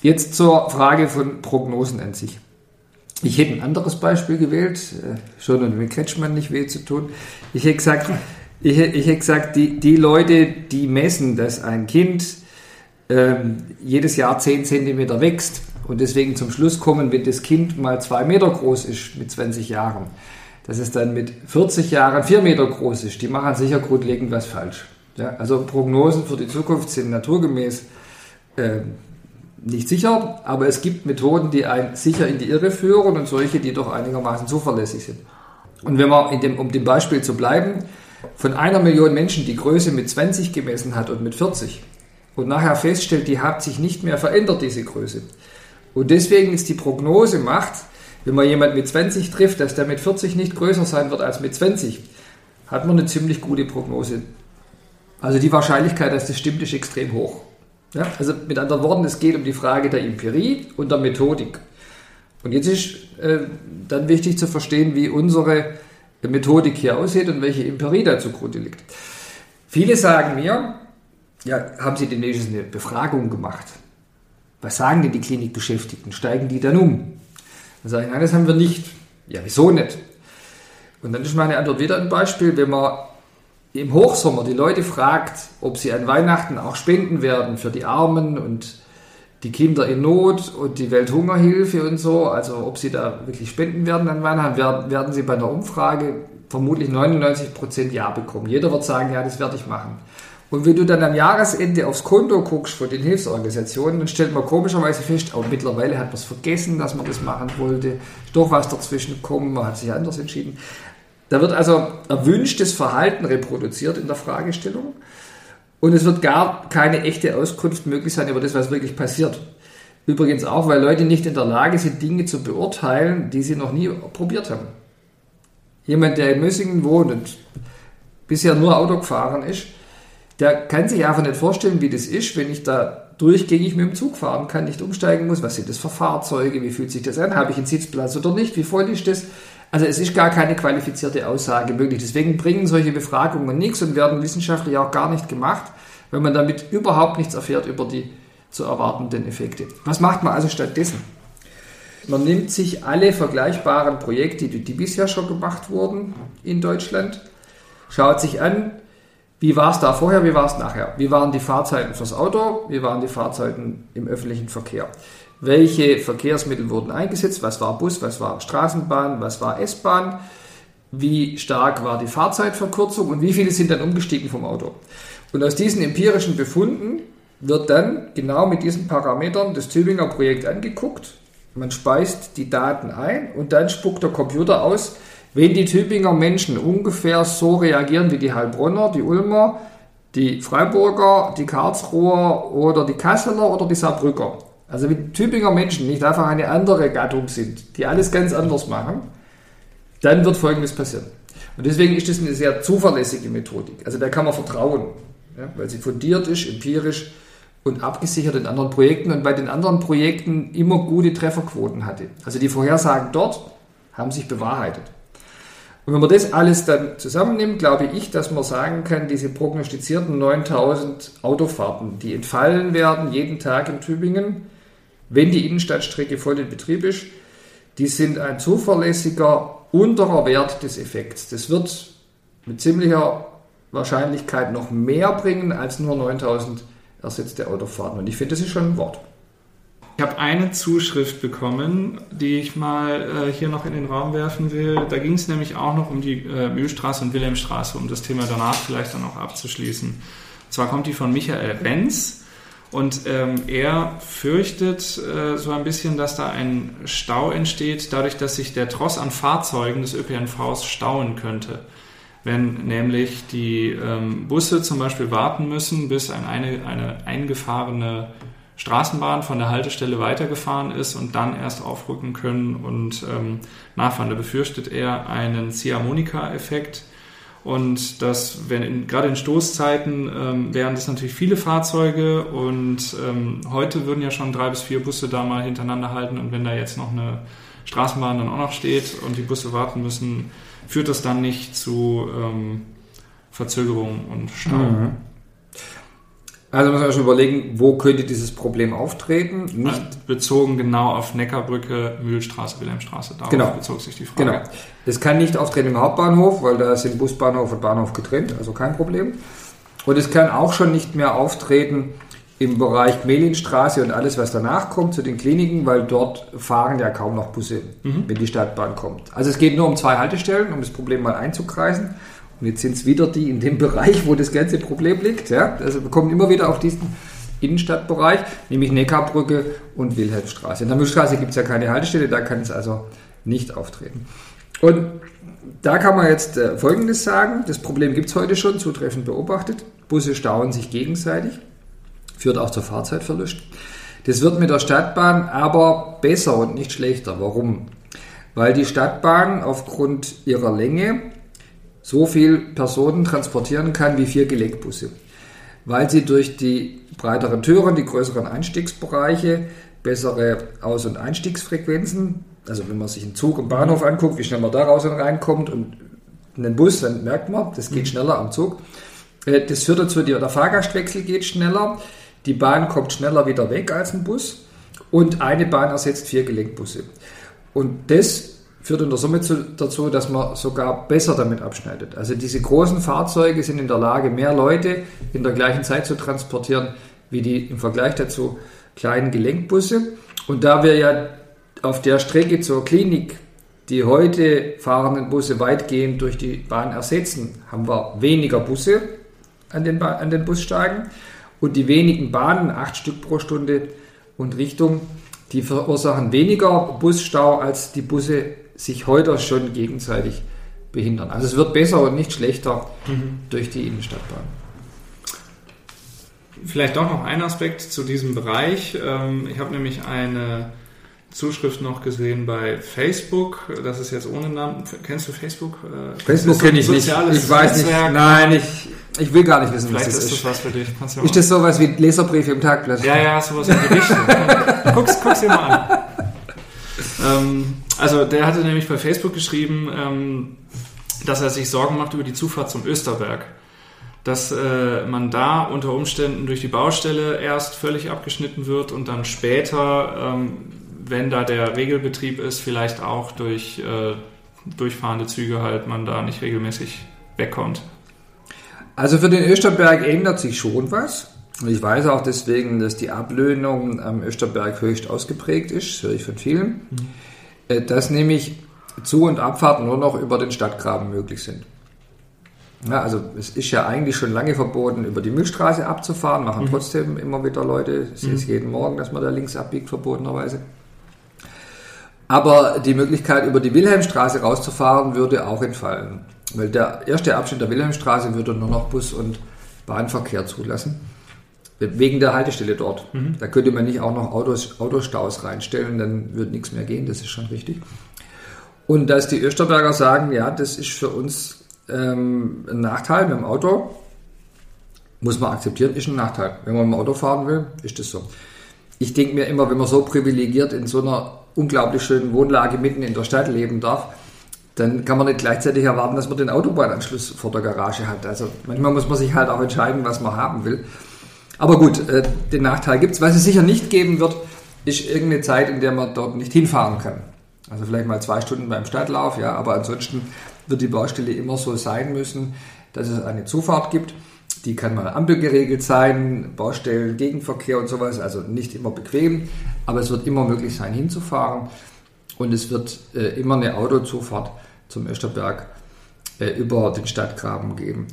Jetzt zur Frage von Prognosen an sich. Ich hätte ein anderes Beispiel gewählt, äh, schon um mit Kretschmann nicht weh zu tun. Ich hätte gesagt, ich, ich hätte gesagt die, die Leute, die messen, dass ein Kind ähm, jedes Jahr 10 cm wächst und deswegen zum Schluss kommen, wenn das Kind mal 2 Meter groß ist mit 20 Jahren, dass es dann mit 40 Jahren 4 Meter groß ist, die machen sicher grundlegend was falsch. Ja, also Prognosen für die Zukunft sind naturgemäß äh, nicht sicher, aber es gibt Methoden, die einen sicher in die Irre führen und solche, die doch einigermaßen zuverlässig sind. Und wenn man, dem, um dem Beispiel zu bleiben, von einer Million Menschen die Größe mit 20 gemessen hat und mit 40 und nachher feststellt, die hat sich nicht mehr verändert, diese Größe. Und deswegen ist die Prognose macht, wenn man jemand mit 20 trifft, dass der mit 40 nicht größer sein wird als mit 20, hat man eine ziemlich gute Prognose. Also die Wahrscheinlichkeit, dass das stimmt, ist extrem hoch. Ja, also mit anderen Worten, es geht um die Frage der Empirie und der Methodik. Und jetzt ist äh, dann wichtig zu verstehen, wie unsere Methodik hier aussieht und welche Empirie da zugrunde liegt. Viele sagen mir, ja, haben Sie demnächst eine Befragung gemacht? Was sagen denn die Klinikbeschäftigten? Steigen die dann um? Dann sage ich, nein, das haben wir nicht. Ja, wieso nicht? Und dann ist meine Antwort wieder ein Beispiel, wenn man im Hochsommer die Leute fragt, ob sie an Weihnachten auch spenden werden für die Armen und die Kinder in Not und die Welthungerhilfe und so, also ob sie da wirklich spenden werden an Weihnachten, werden, werden sie bei einer Umfrage vermutlich 99% Ja bekommen. Jeder wird sagen, ja, das werde ich machen. Und wenn du dann am Jahresende aufs Konto guckst von den Hilfsorganisationen, dann stellt man komischerweise fest, oh, mittlerweile hat man es vergessen, dass man das machen wollte, ist doch was dazwischen gekommen, man hat sich anders entschieden. Da wird also erwünschtes Verhalten reproduziert in der Fragestellung und es wird gar keine echte Auskunft möglich sein über das, was wirklich passiert. Übrigens auch, weil Leute nicht in der Lage sind, Dinge zu beurteilen, die sie noch nie probiert haben. Jemand, der in Mössingen wohnt und bisher nur Auto gefahren ist, der kann sich einfach nicht vorstellen, wie das ist, wenn ich da durchgängig mit dem Zug fahren kann, nicht umsteigen muss. Was sind das für Fahrzeuge? Wie fühlt sich das an? Habe ich einen Sitzplatz oder nicht? Wie voll ist das? Also es ist gar keine qualifizierte Aussage möglich. Deswegen bringen solche Befragungen nichts und werden wissenschaftlich auch gar nicht gemacht, weil man damit überhaupt nichts erfährt über die zu erwartenden Effekte. Was macht man also stattdessen? Man nimmt sich alle vergleichbaren Projekte, die, die bisher schon gemacht wurden in Deutschland, schaut sich an, wie war es da vorher, wie war es nachher? Wie waren die Fahrzeiten fürs Auto? Wie waren die Fahrzeiten im öffentlichen Verkehr? Welche Verkehrsmittel wurden eingesetzt? Was war Bus? Was war Straßenbahn? Was war S-Bahn? Wie stark war die Fahrzeitverkürzung? Und wie viele sind dann umgestiegen vom Auto? Und aus diesen empirischen Befunden wird dann genau mit diesen Parametern das Tübinger Projekt angeguckt. Man speist die Daten ein und dann spuckt der Computer aus, wenn die Tübinger Menschen ungefähr so reagieren wie die Heilbronner, die Ulmer, die Freiburger, die Karlsruher oder die Kasseler oder die Saarbrücker, also wie Tübinger Menschen nicht einfach eine andere Gattung sind, die alles ganz anders machen, dann wird Folgendes passieren. Und deswegen ist das eine sehr zuverlässige Methodik. Also da kann man vertrauen, ja, weil sie fundiert ist, empirisch und abgesichert in anderen Projekten und bei den anderen Projekten immer gute Trefferquoten hatte. Also die Vorhersagen dort haben sich bewahrheitet. Und wenn man das alles dann zusammennimmt, glaube ich, dass man sagen kann, diese prognostizierten 9000 Autofahrten, die entfallen werden jeden Tag in Tübingen, wenn die Innenstadtstrecke voll in Betrieb ist, die sind ein zuverlässiger unterer Wert des Effekts. Das wird mit ziemlicher Wahrscheinlichkeit noch mehr bringen als nur 9000 ersetzte Autofahrten. Und ich finde, das ist schon ein Wort. Ich habe eine Zuschrift bekommen, die ich mal äh, hier noch in den Raum werfen will. Da ging es nämlich auch noch um die äh, Mühlstraße und Wilhelmstraße, um das Thema danach vielleicht dann auch abzuschließen. Und zwar kommt die von Michael Renz und ähm, er fürchtet äh, so ein bisschen, dass da ein Stau entsteht, dadurch, dass sich der Tross an Fahrzeugen des ÖPNVs stauen könnte wenn nämlich die ähm, Busse zum Beispiel warten müssen, bis ein, eine, eine eingefahrene Straßenbahn von der Haltestelle weitergefahren ist und dann erst aufrücken können und ähm, nachfahren. Da befürchtet er einen Ziehharmonika-Effekt und das, wenn in, gerade in Stoßzeiten ähm, wären das natürlich viele Fahrzeuge und ähm, heute würden ja schon drei bis vier Busse da mal hintereinander halten und wenn da jetzt noch eine Straßenbahn dann auch noch steht und die Busse warten müssen, führt das dann nicht zu ähm, Verzögerungen und Stau. Mhm. Also muss man schon überlegen, wo könnte dieses Problem auftreten? Nicht bezogen genau auf Neckarbrücke, Mühlstraße, Wilhelmstraße. Darauf genau. bezog sich die Frage. Genau. Es kann nicht auftreten im Hauptbahnhof, weil da sind Busbahnhof und Bahnhof getrennt, also kein Problem. Und es kann auch schon nicht mehr auftreten im Bereich Melinstraße und alles, was danach kommt, zu den Kliniken, weil dort fahren ja kaum noch Busse, mhm. wenn die Stadtbahn kommt. Also es geht nur um zwei Haltestellen, um das Problem mal einzukreisen. Und jetzt sind es wieder die in dem Bereich, wo das ganze Problem liegt. Ja? Also wir kommen immer wieder auf diesen Innenstadtbereich, nämlich Neckarbrücke und Wilhelmstraße. In der Milchstraße gibt es ja keine Haltestelle, da kann es also nicht auftreten. Und da kann man jetzt äh, Folgendes sagen. Das Problem gibt es heute schon, zutreffend beobachtet. Busse stauen sich gegenseitig, führt auch zur Fahrzeitverlust. Das wird mit der Stadtbahn aber besser und nicht schlechter. Warum? Weil die Stadtbahn aufgrund ihrer Länge so viel Personen transportieren kann wie vier Gelenkbusse, weil sie durch die breiteren Türen, die größeren Einstiegsbereiche, bessere Aus- und Einstiegsfrequenzen, also wenn man sich einen Zug im Bahnhof anguckt, wie schnell man da raus und reinkommt und einen Bus, dann merkt man, das geht mhm. schneller am Zug. Äh, das führt dazu, der Fahrgastwechsel geht schneller, die Bahn kommt schneller wieder weg als ein Bus und eine Bahn ersetzt vier Gelenkbusse. Und das führt in der Summe zu, dazu, dass man sogar besser damit abschneidet. Also diese großen Fahrzeuge sind in der Lage, mehr Leute in der gleichen Zeit zu transportieren, wie die im Vergleich dazu kleinen Gelenkbusse. Und da wir ja auf der Strecke zur Klinik die heute fahrenden Busse weitgehend durch die Bahn ersetzen, haben wir weniger Busse, an den, an den Bussteigen. Und die wenigen Bahnen, acht Stück pro Stunde und Richtung, die verursachen weniger Busstau, als die Busse sich heute schon gegenseitig behindern. Also es wird besser und nicht schlechter mhm. durch die Innenstadtbahn. Vielleicht doch noch ein Aspekt zu diesem Bereich. Ähm, ich habe nämlich eine Zuschrift noch gesehen bei Facebook. Das ist jetzt ohne Namen. Kennst du Facebook? Äh, Facebook kenne ich nicht. Ich weiß Netzwerk. nicht. Nein, ich, ich will gar nicht wissen, Vielleicht was das ist. Vielleicht ist das was für dich. Kannst ja ist das sowas wie Leserbriefe im Tagblatt? Ja, ja, sowas in die Richtung. guck's, guck's dir mal an. Ähm, also der hatte nämlich bei Facebook geschrieben, ähm, dass er sich Sorgen macht über die Zufahrt zum Österberg dass äh, man da unter Umständen durch die Baustelle erst völlig abgeschnitten wird und dann später, ähm, wenn da der Regelbetrieb ist, vielleicht auch durch äh, durchfahrende Züge halt man da nicht regelmäßig wegkommt. Also für den Österberg ändert sich schon was. Und ich weiß auch deswegen, dass die Ablöhnung am Österberg höchst ausgeprägt ist, das höre ich von vielen, mhm. Äh, dass nämlich Zu- und Abfahrten nur noch über den Stadtgraben möglich sind. Ja, also es ist ja eigentlich schon lange verboten, über die Milchstraße abzufahren, machen mhm. trotzdem immer wieder Leute. Es mhm. ist jeden Morgen, dass man da links abbiegt, verbotenerweise. Aber die Möglichkeit, über die Wilhelmstraße rauszufahren, würde auch entfallen. Weil der erste Abschnitt der Wilhelmstraße würde nur noch Bus- und Bahnverkehr zulassen. Wegen der Haltestelle dort. Mhm. Da könnte man nicht auch noch Autos, Autostaus reinstellen, dann würde nichts mehr gehen, das ist schon richtig. Und dass die Österberger sagen, ja, das ist für uns ähm, ein Nachteil mit dem Auto. Muss man akzeptieren, ist ein Nachteil. Wenn man mit dem Auto fahren will, ist das so. Ich denke mir immer, wenn man so privilegiert in so einer unglaublich schönen Wohnlage mitten in der Stadt leben darf, dann kann man nicht gleichzeitig erwarten, dass man den Autobahnanschluss vor der Garage hat. Also manchmal muss man sich halt auch entscheiden, was man haben will. Aber gut, äh, den Nachteil gibt es. Was es sicher nicht geben wird, ist irgendeine Zeit, in der man dort nicht hinfahren kann. Also vielleicht mal zwei Stunden beim Stadtlauf, ja, aber ansonsten wird die Baustelle immer so sein müssen, dass es eine Zufahrt gibt. Die kann mal ampelgeregelt sein, Baustellen, Gegenverkehr und sowas, also nicht immer bequem, aber es wird immer möglich sein, hinzufahren. Und es wird äh, immer eine Autozufahrt zum Österberg äh, über den Stadtgraben geben.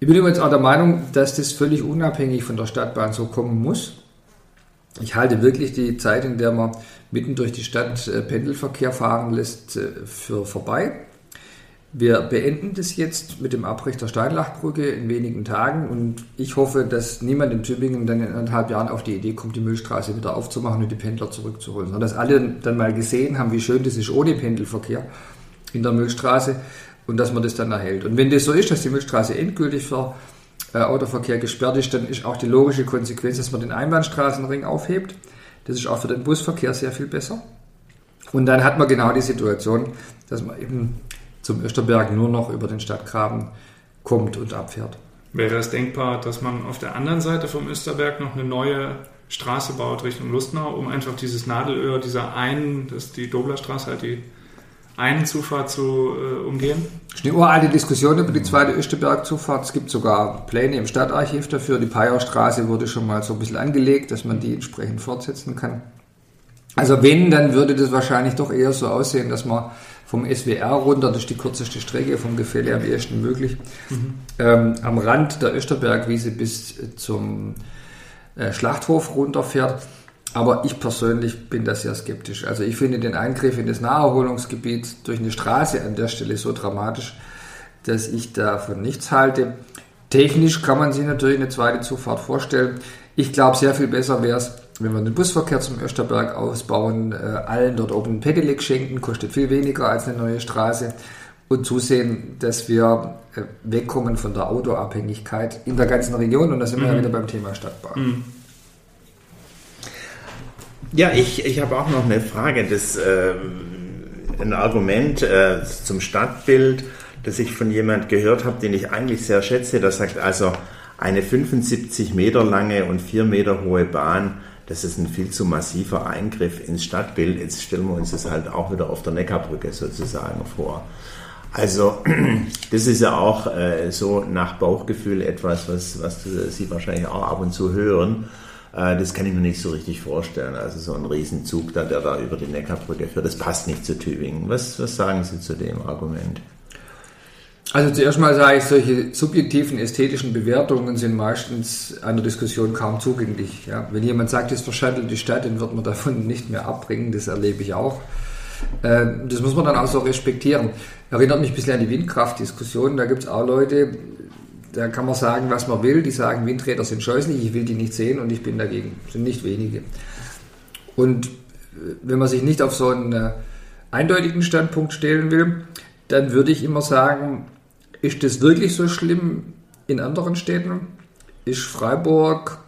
Ich bin übrigens auch der Meinung, dass das völlig unabhängig von der Stadtbahn so kommen muss. Ich halte wirklich die Zeit, in der man mitten durch die Stadt äh, Pendelverkehr fahren lässt, äh, für vorbei. Wir beenden das jetzt mit dem Abbruch der Steinlachbrücke in wenigen Tagen und ich hoffe, dass niemand in Tübingen dann in anderthalb Jahren auf die Idee kommt, die Milchstraße wieder aufzumachen und die Pendler zurückzuholen, sondern dass alle dann mal gesehen haben, wie schön das ist ohne Pendelverkehr in der Milchstraße und dass man das dann erhält. Und wenn das so ist, dass die Milchstraße endgültig für äh, Autoverkehr gesperrt ist, dann ist auch die logische Konsequenz, dass man den Einbahnstraßenring aufhebt. Das ist auch für den Busverkehr sehr viel besser. Und dann hat man genau die Situation, dass man eben zum Österberg nur noch über den Stadtgraben kommt und abfährt. Wäre es denkbar, dass man auf der anderen Seite vom Österberg noch eine neue Straße baut Richtung Lustnau, um einfach dieses Nadelöhr dieser einen, das ist die Doblerstraße, halt die einen Zufahrt zu äh, umgehen? Das ist eine uralte Diskussion über die zweite Österberg-Zufahrt. Es gibt sogar Pläne im Stadtarchiv dafür. Die Payaustraße wurde schon mal so ein bisschen angelegt, dass man die entsprechend fortsetzen kann. Also wenn, dann würde das wahrscheinlich doch eher so aussehen, dass man vom SWR runter, das ist die kürzeste Strecke vom Gefälle am ersten möglich, mhm. ähm, am Rand der Österbergwiese bis zum äh, Schlachthof runterfährt. Aber ich persönlich bin da sehr skeptisch. Also ich finde den Eingriff in das Naherholungsgebiet durch eine Straße an der Stelle so dramatisch, dass ich davon nichts halte. Technisch kann man sich natürlich eine zweite Zufahrt vorstellen. Ich glaube, sehr viel besser wäre es, wenn wir den Busverkehr zum Österberg ausbauen, äh, allen dort oben ein Pedelec schenken, kostet viel weniger als eine neue Straße und zusehen, dass wir äh, wegkommen von der Autoabhängigkeit in der ganzen Region und da sind mhm. wir ja mhm. wieder beim Thema Stadtbahn. Mhm. Ja, ich, ich habe auch noch eine Frage, das, äh, ein Argument äh, zum Stadtbild, das ich von jemand gehört habe, den ich eigentlich sehr schätze, der sagt also, eine 75 Meter lange und 4 Meter hohe Bahn das ist ein viel zu massiver Eingriff ins Stadtbild. Jetzt stellen wir uns das halt auch wieder auf der Neckarbrücke sozusagen vor. Also das ist ja auch äh, so nach Bauchgefühl etwas, was, was Sie wahrscheinlich auch ab und zu hören. Äh, das kann ich mir nicht so richtig vorstellen. Also so ein Riesenzug, da, der da über die Neckarbrücke führt, das passt nicht zu Tübingen. Was, was sagen Sie zu dem Argument? Also zuerst mal sage ich, solche subjektiven ästhetischen Bewertungen sind meistens einer Diskussion kaum zugänglich. Ja. Wenn jemand sagt, es verschandelt die Stadt, dann wird man davon nicht mehr abbringen, das erlebe ich auch. Äh, das muss man dann auch so respektieren. Erinnert mich ein bisschen an die Windkraftdiskussion. Da gibt es auch Leute, da kann man sagen, was man will. Die sagen, Windräder sind scheußlich, ich will die nicht sehen und ich bin dagegen. Das sind nicht wenige. Und äh, wenn man sich nicht auf so einen äh, eindeutigen Standpunkt stellen will, dann würde ich immer sagen, ist das wirklich so schlimm in anderen Städten? Ist Freiburg,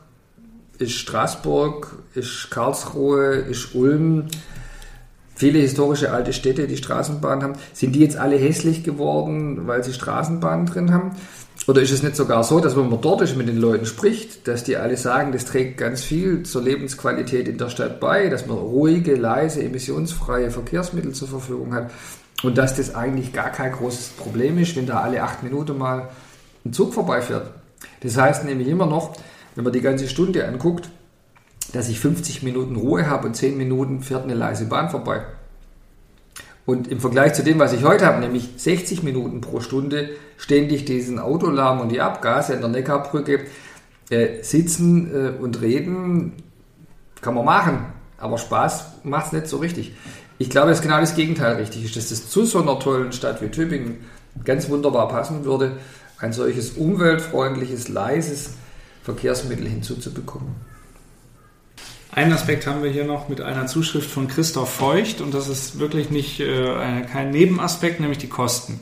ist Straßburg, ist Karlsruhe, ist Ulm, viele historische alte Städte, die Straßenbahnen haben, sind die jetzt alle hässlich geworden, weil sie Straßenbahnen drin haben? Oder ist es nicht sogar so, dass wenn man dort ist mit den Leuten spricht, dass die alle sagen, das trägt ganz viel zur Lebensqualität in der Stadt bei, dass man ruhige, leise, emissionsfreie Verkehrsmittel zur Verfügung hat und dass das eigentlich gar kein großes Problem ist, wenn da alle acht Minuten mal ein Zug vorbeifährt. Das heißt nämlich immer noch, wenn man die ganze Stunde anguckt, dass ich 50 Minuten Ruhe habe und 10 Minuten fährt eine leise Bahn vorbei. Und im Vergleich zu dem, was ich heute habe, nämlich 60 Minuten pro Stunde, ständig diesen Autolärm und die Abgase an der Neckarbrücke, äh, sitzen äh, und reden, kann man machen, aber Spaß macht es nicht so richtig. Ich glaube, dass genau das Gegenteil richtig ist, dass das zu so einer tollen Stadt wie Tübingen ganz wunderbar passen würde, ein solches umweltfreundliches, leises Verkehrsmittel hinzuzubekommen. Einen Aspekt haben wir hier noch mit einer Zuschrift von Christoph Feucht und das ist wirklich nicht äh, kein Nebenaspekt, nämlich die Kosten.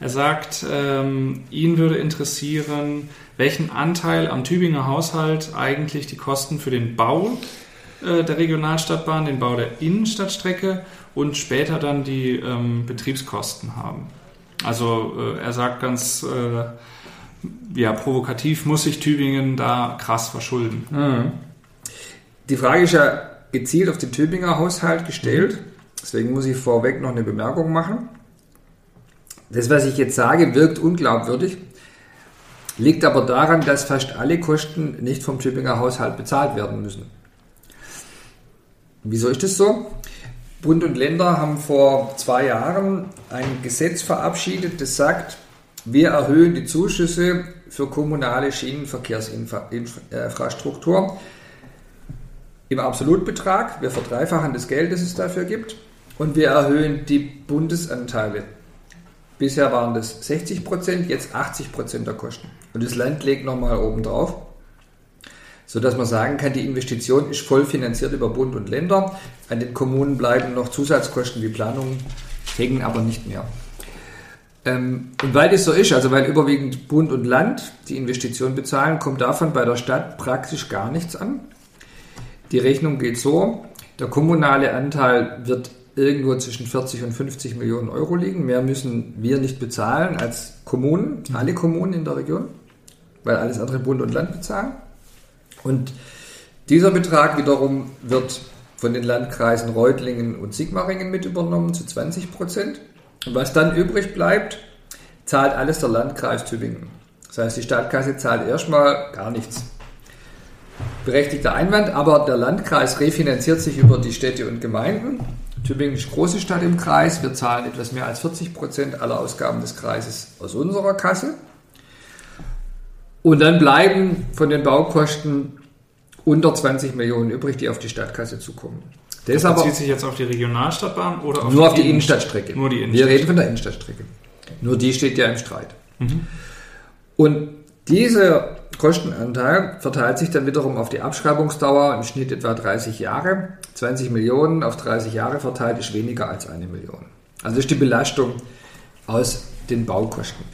Er sagt, ähm, ihn würde interessieren, welchen Anteil am Tübinger Haushalt eigentlich die Kosten für den Bau äh, der Regionalstadtbahn, den Bau der Innenstadtstrecke und später dann die ähm, Betriebskosten haben. Also äh, er sagt ganz äh, ja, provokativ, muss sich Tübingen da krass verschulden. Mhm. Die Frage ist ja gezielt auf den Tübinger Haushalt gestellt. Deswegen muss ich vorweg noch eine Bemerkung machen. Das, was ich jetzt sage, wirkt unglaubwürdig, liegt aber daran, dass fast alle Kosten nicht vom Tübinger Haushalt bezahlt werden müssen. Wieso ist das so? Bund und Länder haben vor zwei Jahren ein Gesetz verabschiedet, das sagt, wir erhöhen die Zuschüsse für kommunale Schienenverkehrsinfrastruktur im Absolutbetrag. Wir verdreifachen das Geld, das es dafür gibt. Und wir erhöhen die Bundesanteile. Bisher waren das 60 Prozent, jetzt 80 Prozent der Kosten. Und das Land legt nochmal oben drauf sodass man sagen kann, die Investition ist voll finanziert über Bund und Länder. An den Kommunen bleiben noch Zusatzkosten wie Planungen, hängen aber nicht mehr. Ähm, und weil das so ist, also weil überwiegend Bund und Land die Investition bezahlen, kommt davon bei der Stadt praktisch gar nichts an. Die Rechnung geht so, der kommunale Anteil wird irgendwo zwischen 40 und 50 Millionen Euro liegen. Mehr müssen wir nicht bezahlen als Kommunen, alle Kommunen in der Region, weil alles andere Bund und Land bezahlen. Und dieser Betrag wiederum wird von den Landkreisen Reutlingen und Sigmaringen mit übernommen zu 20 Prozent. Und was dann übrig bleibt, zahlt alles der Landkreis Tübingen. Das heißt, die Stadtkasse zahlt erstmal gar nichts. Berechtigter Einwand, aber der Landkreis refinanziert sich über die Städte und Gemeinden. Tübingen ist große Stadt im Kreis. Wir zahlen etwas mehr als 40 Prozent aller Ausgaben des Kreises aus unserer Kasse. Und dann bleiben von den Baukosten unter 20 Millionen übrig, die auf die Stadtkasse zukommen. Das, das bezieht sich jetzt auf die Regionalstadtbahn oder auf nur die auf die Innenstadtstrecke? Nur die Innenstadtstrecke. Wir reden von der Innenstadtstrecke. Nur die steht ja im Streit. Mhm. Und dieser Kostenanteil verteilt sich dann wiederum auf die Abschreibungsdauer, im Schnitt etwa 30 Jahre. 20 Millionen auf 30 Jahre verteilt ist weniger als eine Million. Also ist die Belastung aus den Baukosten.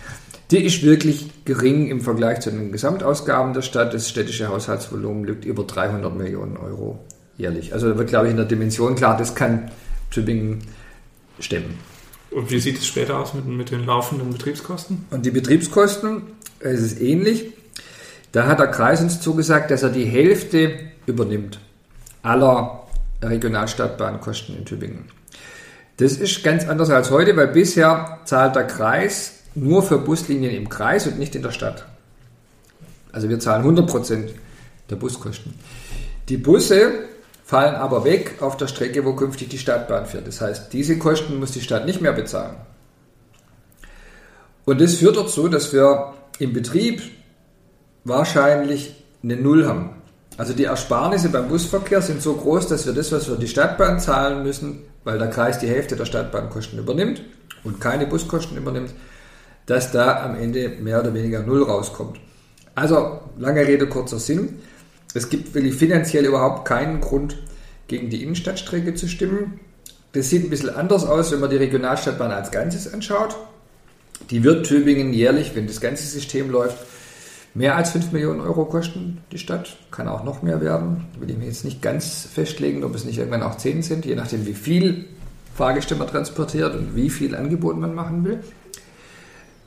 Die ist wirklich gering im Vergleich zu den Gesamtausgaben der Stadt. Das städtische Haushaltsvolumen liegt über 300 Millionen Euro jährlich. Also da wird, glaube ich, in der Dimension klar, das kann Tübingen stemmen. Und wie sieht es später aus mit, mit den laufenden Betriebskosten? Und die Betriebskosten, es ist ähnlich. Da hat der Kreis uns zugesagt, dass er die Hälfte übernimmt aller Regionalstadtbahnkosten in Tübingen. Das ist ganz anders als heute, weil bisher zahlt der Kreis nur für Buslinien im Kreis und nicht in der Stadt. Also wir zahlen 100% der Buskosten. Die Busse fallen aber weg auf der Strecke, wo künftig die Stadtbahn fährt. Das heißt, diese Kosten muss die Stadt nicht mehr bezahlen. Und das führt dazu, dass wir im Betrieb wahrscheinlich eine Null haben. Also die Ersparnisse beim Busverkehr sind so groß, dass wir das, was wir die Stadtbahn zahlen müssen, weil der Kreis die Hälfte der Stadtbahnkosten übernimmt und keine Buskosten übernimmt, dass da am Ende mehr oder weniger Null rauskommt. Also, lange Rede, kurzer Sinn. Es gibt wirklich finanziell überhaupt keinen Grund, gegen die Innenstadtstrecke zu stimmen. Das sieht ein bisschen anders aus, wenn man die Regionalstadtbahn als Ganzes anschaut. Die wird Tübingen jährlich, wenn das ganze System läuft, mehr als 5 Millionen Euro kosten, die Stadt. Kann auch noch mehr werden. Will ich mir jetzt nicht ganz festlegen, ob es nicht irgendwann auch 10 sind, je nachdem, wie viel Fahrgäste man transportiert und wie viel Angebot man machen will.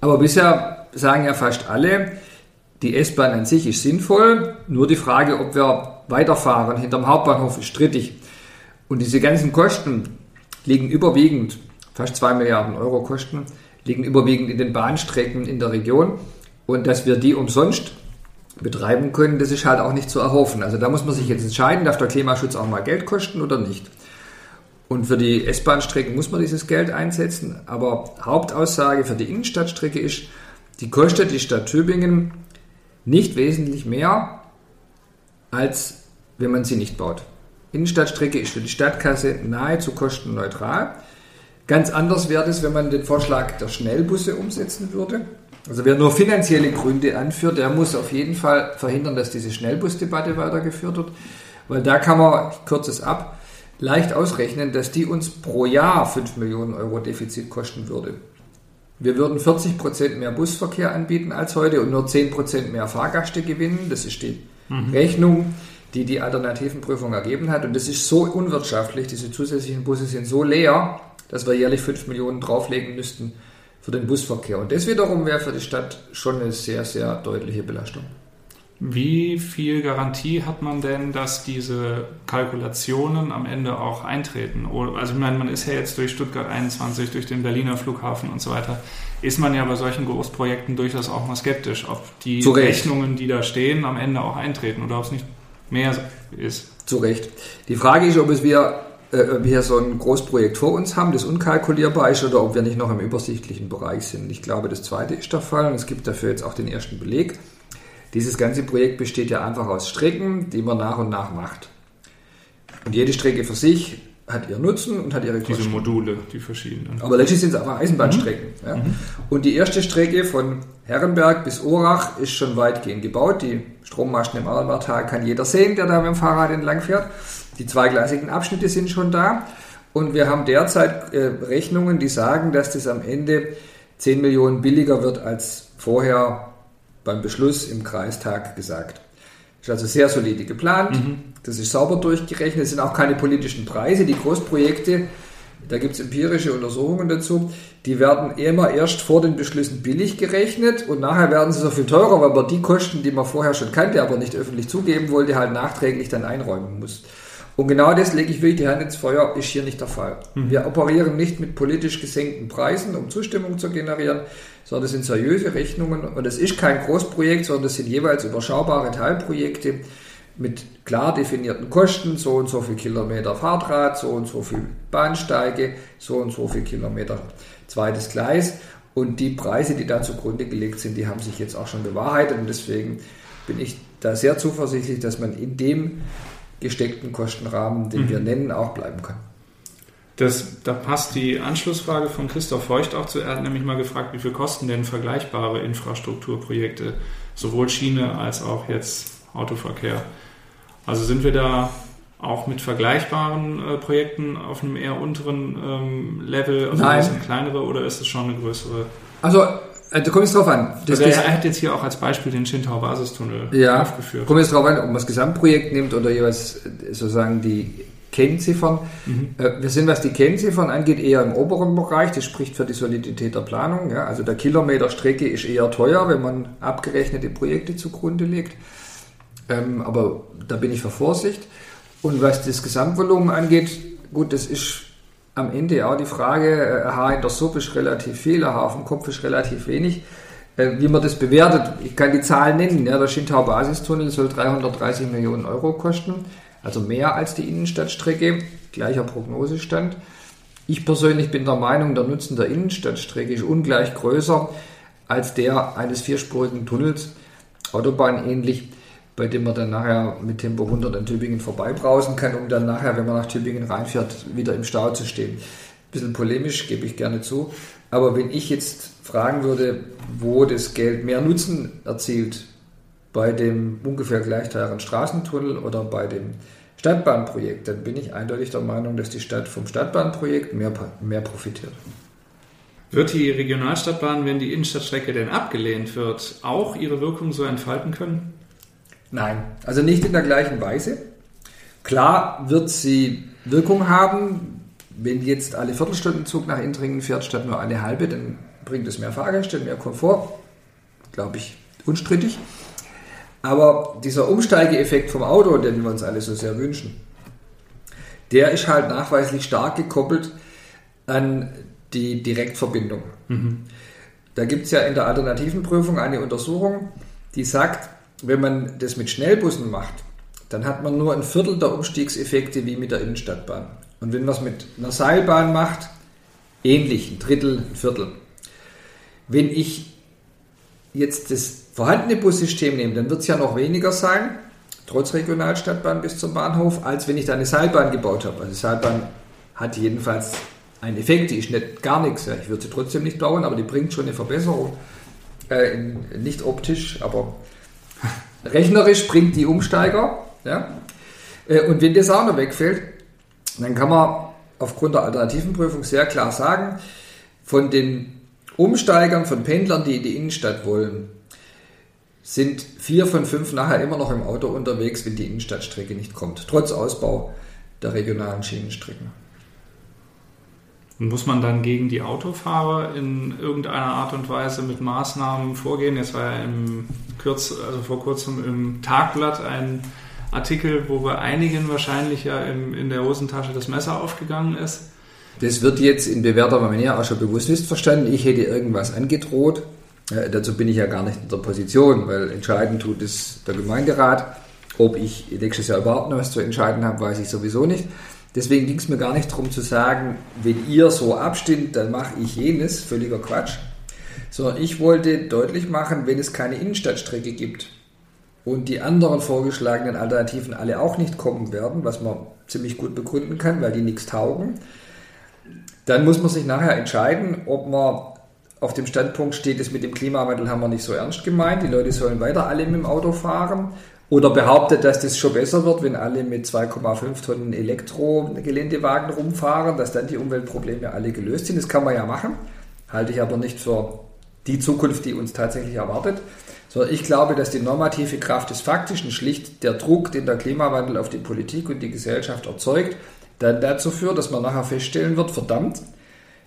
Aber bisher sagen ja fast alle, die S-Bahn an sich ist sinnvoll, nur die Frage, ob wir weiterfahren hinterm Hauptbahnhof ist strittig. Und diese ganzen Kosten liegen überwiegend, fast 2 Milliarden Euro Kosten, liegen überwiegend in den Bahnstrecken in der Region. Und dass wir die umsonst betreiben können, das ist halt auch nicht zu erhoffen. Also da muss man sich jetzt entscheiden, darf der Klimaschutz auch mal Geld kosten oder nicht. Und für die S-Bahn-Strecken muss man dieses Geld einsetzen. Aber Hauptaussage für die Innenstadtstrecke ist, die kostet die Stadt Tübingen nicht wesentlich mehr, als wenn man sie nicht baut. Innenstadtstrecke ist für die Stadtkasse nahezu kostenneutral. Ganz anders wäre es, wenn man den Vorschlag der Schnellbusse umsetzen würde. Also wer nur finanzielle Gründe anführt, der muss auf jeden Fall verhindern, dass diese Schnellbusdebatte weitergeführt wird. Weil da kann man, ich kürze es ab, leicht ausrechnen, dass die uns pro Jahr 5 Millionen Euro Defizit kosten würde. Wir würden 40 Prozent mehr Busverkehr anbieten als heute und nur 10 Prozent mehr Fahrgäste gewinnen. Das ist die mhm. Rechnung, die die Alternativenprüfung ergeben hat. Und das ist so unwirtschaftlich. Diese zusätzlichen Busse sind so leer, dass wir jährlich 5 Millionen drauflegen müssten für den Busverkehr. Und das wiederum wäre für die Stadt schon eine sehr, sehr deutliche Belastung. Wie viel Garantie hat man denn, dass diese Kalkulationen am Ende auch eintreten? Also ich meine, man ist ja jetzt durch Stuttgart 21, durch den Berliner Flughafen und so weiter, ist man ja bei solchen Großprojekten durchaus auch mal skeptisch, ob die Rechnungen, die da stehen, am Ende auch eintreten oder ob es nicht mehr ist. Zu Recht. Die Frage ist, ob es wir, äh, wir so ein Großprojekt vor uns haben, das unkalkulierbar ist, oder ob wir nicht noch im übersichtlichen Bereich sind. Ich glaube, das zweite ist der Fall und es gibt dafür jetzt auch den ersten Beleg. Dieses ganze Projekt besteht ja einfach aus Strecken, die man nach und nach macht. Und jede Strecke für sich hat ihren Nutzen und hat ihre Kosten. Diese Module, die verschiedenen. Aber letztlich sind es aber Eisenbahnstrecken. Mhm. Ja. Mhm. Und die erste Strecke von Herrenberg bis Urach ist schon weitgehend gebaut. Die Strommasten im Arlmartal kann jeder sehen, der da mit dem Fahrrad entlang fährt. Die zweigleisigen Abschnitte sind schon da. Und wir haben derzeit äh, Rechnungen, die sagen, dass das am Ende 10 Millionen billiger wird als vorher beim Beschluss im Kreistag gesagt. Ist also sehr solide geplant, mhm. das ist sauber durchgerechnet, es sind auch keine politischen Preise. Die Großprojekte, da gibt es empirische Untersuchungen dazu, die werden immer erst vor den Beschlüssen billig gerechnet und nachher werden sie so viel teurer, weil man die Kosten, die man vorher schon kannte, aber nicht öffentlich zugeben wollte, halt nachträglich dann einräumen muss. Und genau das lege ich wirklich die Hand ins Feuer, ist hier nicht der Fall. Mhm. Wir operieren nicht mit politisch gesenkten Preisen, um Zustimmung zu generieren, sondern das sind seriöse Rechnungen und es ist kein Großprojekt, sondern das sind jeweils überschaubare Teilprojekte mit klar definierten Kosten, so und so viel Kilometer Fahrdraht, so und so viel Bahnsteige, so und so viel Kilometer zweites Gleis. Und die Preise, die da zugrunde gelegt sind, die haben sich jetzt auch schon bewahrheitet. Und deswegen bin ich da sehr zuversichtlich, dass man in dem gesteckten Kostenrahmen, den mhm. wir nennen, auch bleiben kann. Das, da passt die Anschlussfrage von Christoph Feucht auch zu. Er hat nämlich mal gefragt, wie viel kosten denn vergleichbare Infrastrukturprojekte, sowohl Schiene als auch jetzt Autoverkehr. Also sind wir da auch mit vergleichbaren äh, Projekten auf einem eher unteren ähm, Level, also Nein. ein kleinere oder ist es schon eine größere? Also da kommt es drauf an. Das also er hat jetzt hier auch als Beispiel den Schintau Basistunnel ja, aufgeführt. Kommt es drauf an, ob man das Gesamtprojekt nimmt oder jeweils äh, sozusagen die Kennziffern. Mhm. Äh, wir sind, was die Kennziffern angeht, eher im oberen Bereich. Das spricht für die Solidität der Planung. Ja. Also der Kilometer Strecke ist eher teuer, wenn man abgerechnete Projekte zugrunde legt. Ähm, aber da bin ich für Vorsicht. Und was das Gesamtvolumen angeht, gut, das ist am Ende auch die Frage, ein Haar in der Suppe ist relativ viel, Haar auf dem Kopf ist relativ wenig. Äh, wie man das bewertet, ich kann die Zahlen nennen. Ja, der Schintau-Basistunnel soll 330 Millionen Euro kosten also mehr als die Innenstadtstrecke, gleicher Prognosestand. Ich persönlich bin der Meinung, der Nutzen der Innenstadtstrecke ist ungleich größer als der eines vierspurigen Tunnels, Autobahn ähnlich, bei dem man dann nachher mit Tempo 100 in Tübingen vorbeibrausen kann, um dann nachher, wenn man nach Tübingen reinfährt, wieder im Stau zu stehen. Ein bisschen polemisch, gebe ich gerne zu. Aber wenn ich jetzt fragen würde, wo das Geld mehr Nutzen erzielt, bei dem ungefähr gleich teuren Straßentunnel oder bei dem Stadtbahnprojekt, dann bin ich eindeutig der Meinung, dass die Stadt vom Stadtbahnprojekt mehr, mehr profitiert. Wird die Regionalstadtbahn, wenn die Innenstadtstrecke denn abgelehnt wird, auch ihre Wirkung so entfalten können? Nein, also nicht in der gleichen Weise. Klar wird sie Wirkung haben, wenn jetzt alle Viertelstundenzug nach Intringen fährt, statt nur eine halbe, dann bringt es mehr Fahrgäste, mehr Komfort. Glaube ich, unstrittig. Aber dieser Umsteigeeffekt vom Auto, den wir uns alle so sehr wünschen, der ist halt nachweislich stark gekoppelt an die Direktverbindung. Mhm. Da gibt es ja in der alternativen Prüfung eine Untersuchung, die sagt, wenn man das mit Schnellbussen macht, dann hat man nur ein Viertel der Umstiegseffekte wie mit der Innenstadtbahn. Und wenn man es mit einer Seilbahn macht, ähnlich, ein Drittel, ein Viertel. Wenn ich jetzt das vorhandene Bussystem nehme, dann wird es ja noch weniger sein, trotz Regionalstadtbahn bis zum Bahnhof, als wenn ich da eine Seilbahn gebaut habe. Also die Seilbahn hat jedenfalls einen Effekt, die ist nicht gar nichts. Ich würde sie trotzdem nicht bauen, aber die bringt schon eine Verbesserung. Äh, nicht optisch, aber rechnerisch bringt die Umsteiger. Ja. Äh, und wenn das auch noch wegfällt, dann kann man aufgrund der alternativen Prüfung sehr klar sagen, von den Umsteigern, von Pendlern, die in die Innenstadt wollen, sind vier von fünf nachher immer noch im Auto unterwegs, wenn die Innenstadtstrecke nicht kommt, trotz Ausbau der regionalen Schienenstrecken. Muss man dann gegen die Autofahrer in irgendeiner Art und Weise mit Maßnahmen vorgehen? Jetzt war ja im Kürz, also vor kurzem im Tagblatt ein Artikel, wo bei einigen wahrscheinlich ja im, in der Hosentasche das Messer aufgegangen ist. Das wird jetzt in bewährter Manier auch schon bewusst missverstanden. Ich hätte irgendwas angedroht. Äh, dazu bin ich ja gar nicht in der Position, weil entscheiden tut es der Gemeinderat. Ob ich nächstes Jahr überhaupt noch was zu entscheiden habe, weiß ich sowieso nicht. Deswegen ging es mir gar nicht darum zu sagen, wenn ihr so abstimmt, dann mache ich jenes, völliger Quatsch. Sondern ich wollte deutlich machen, wenn es keine Innenstadtstrecke gibt und die anderen vorgeschlagenen Alternativen alle auch nicht kommen werden, was man ziemlich gut begründen kann, weil die nichts taugen, dann muss man sich nachher entscheiden, ob man auf dem Standpunkt steht, das mit dem Klimawandel haben wir nicht so ernst gemeint, die Leute sollen weiter alle mit dem Auto fahren oder behauptet, dass das schon besser wird, wenn alle mit 2,5 Tonnen Elektro-Geländewagen rumfahren, dass dann die Umweltprobleme alle gelöst sind. Das kann man ja machen, halte ich aber nicht für die Zukunft, die uns tatsächlich erwartet. Sondern ich glaube, dass die normative Kraft des Faktischen schlicht der Druck, den der Klimawandel auf die Politik und die Gesellschaft erzeugt, dann dazu führt, dass man nachher feststellen wird, verdammt,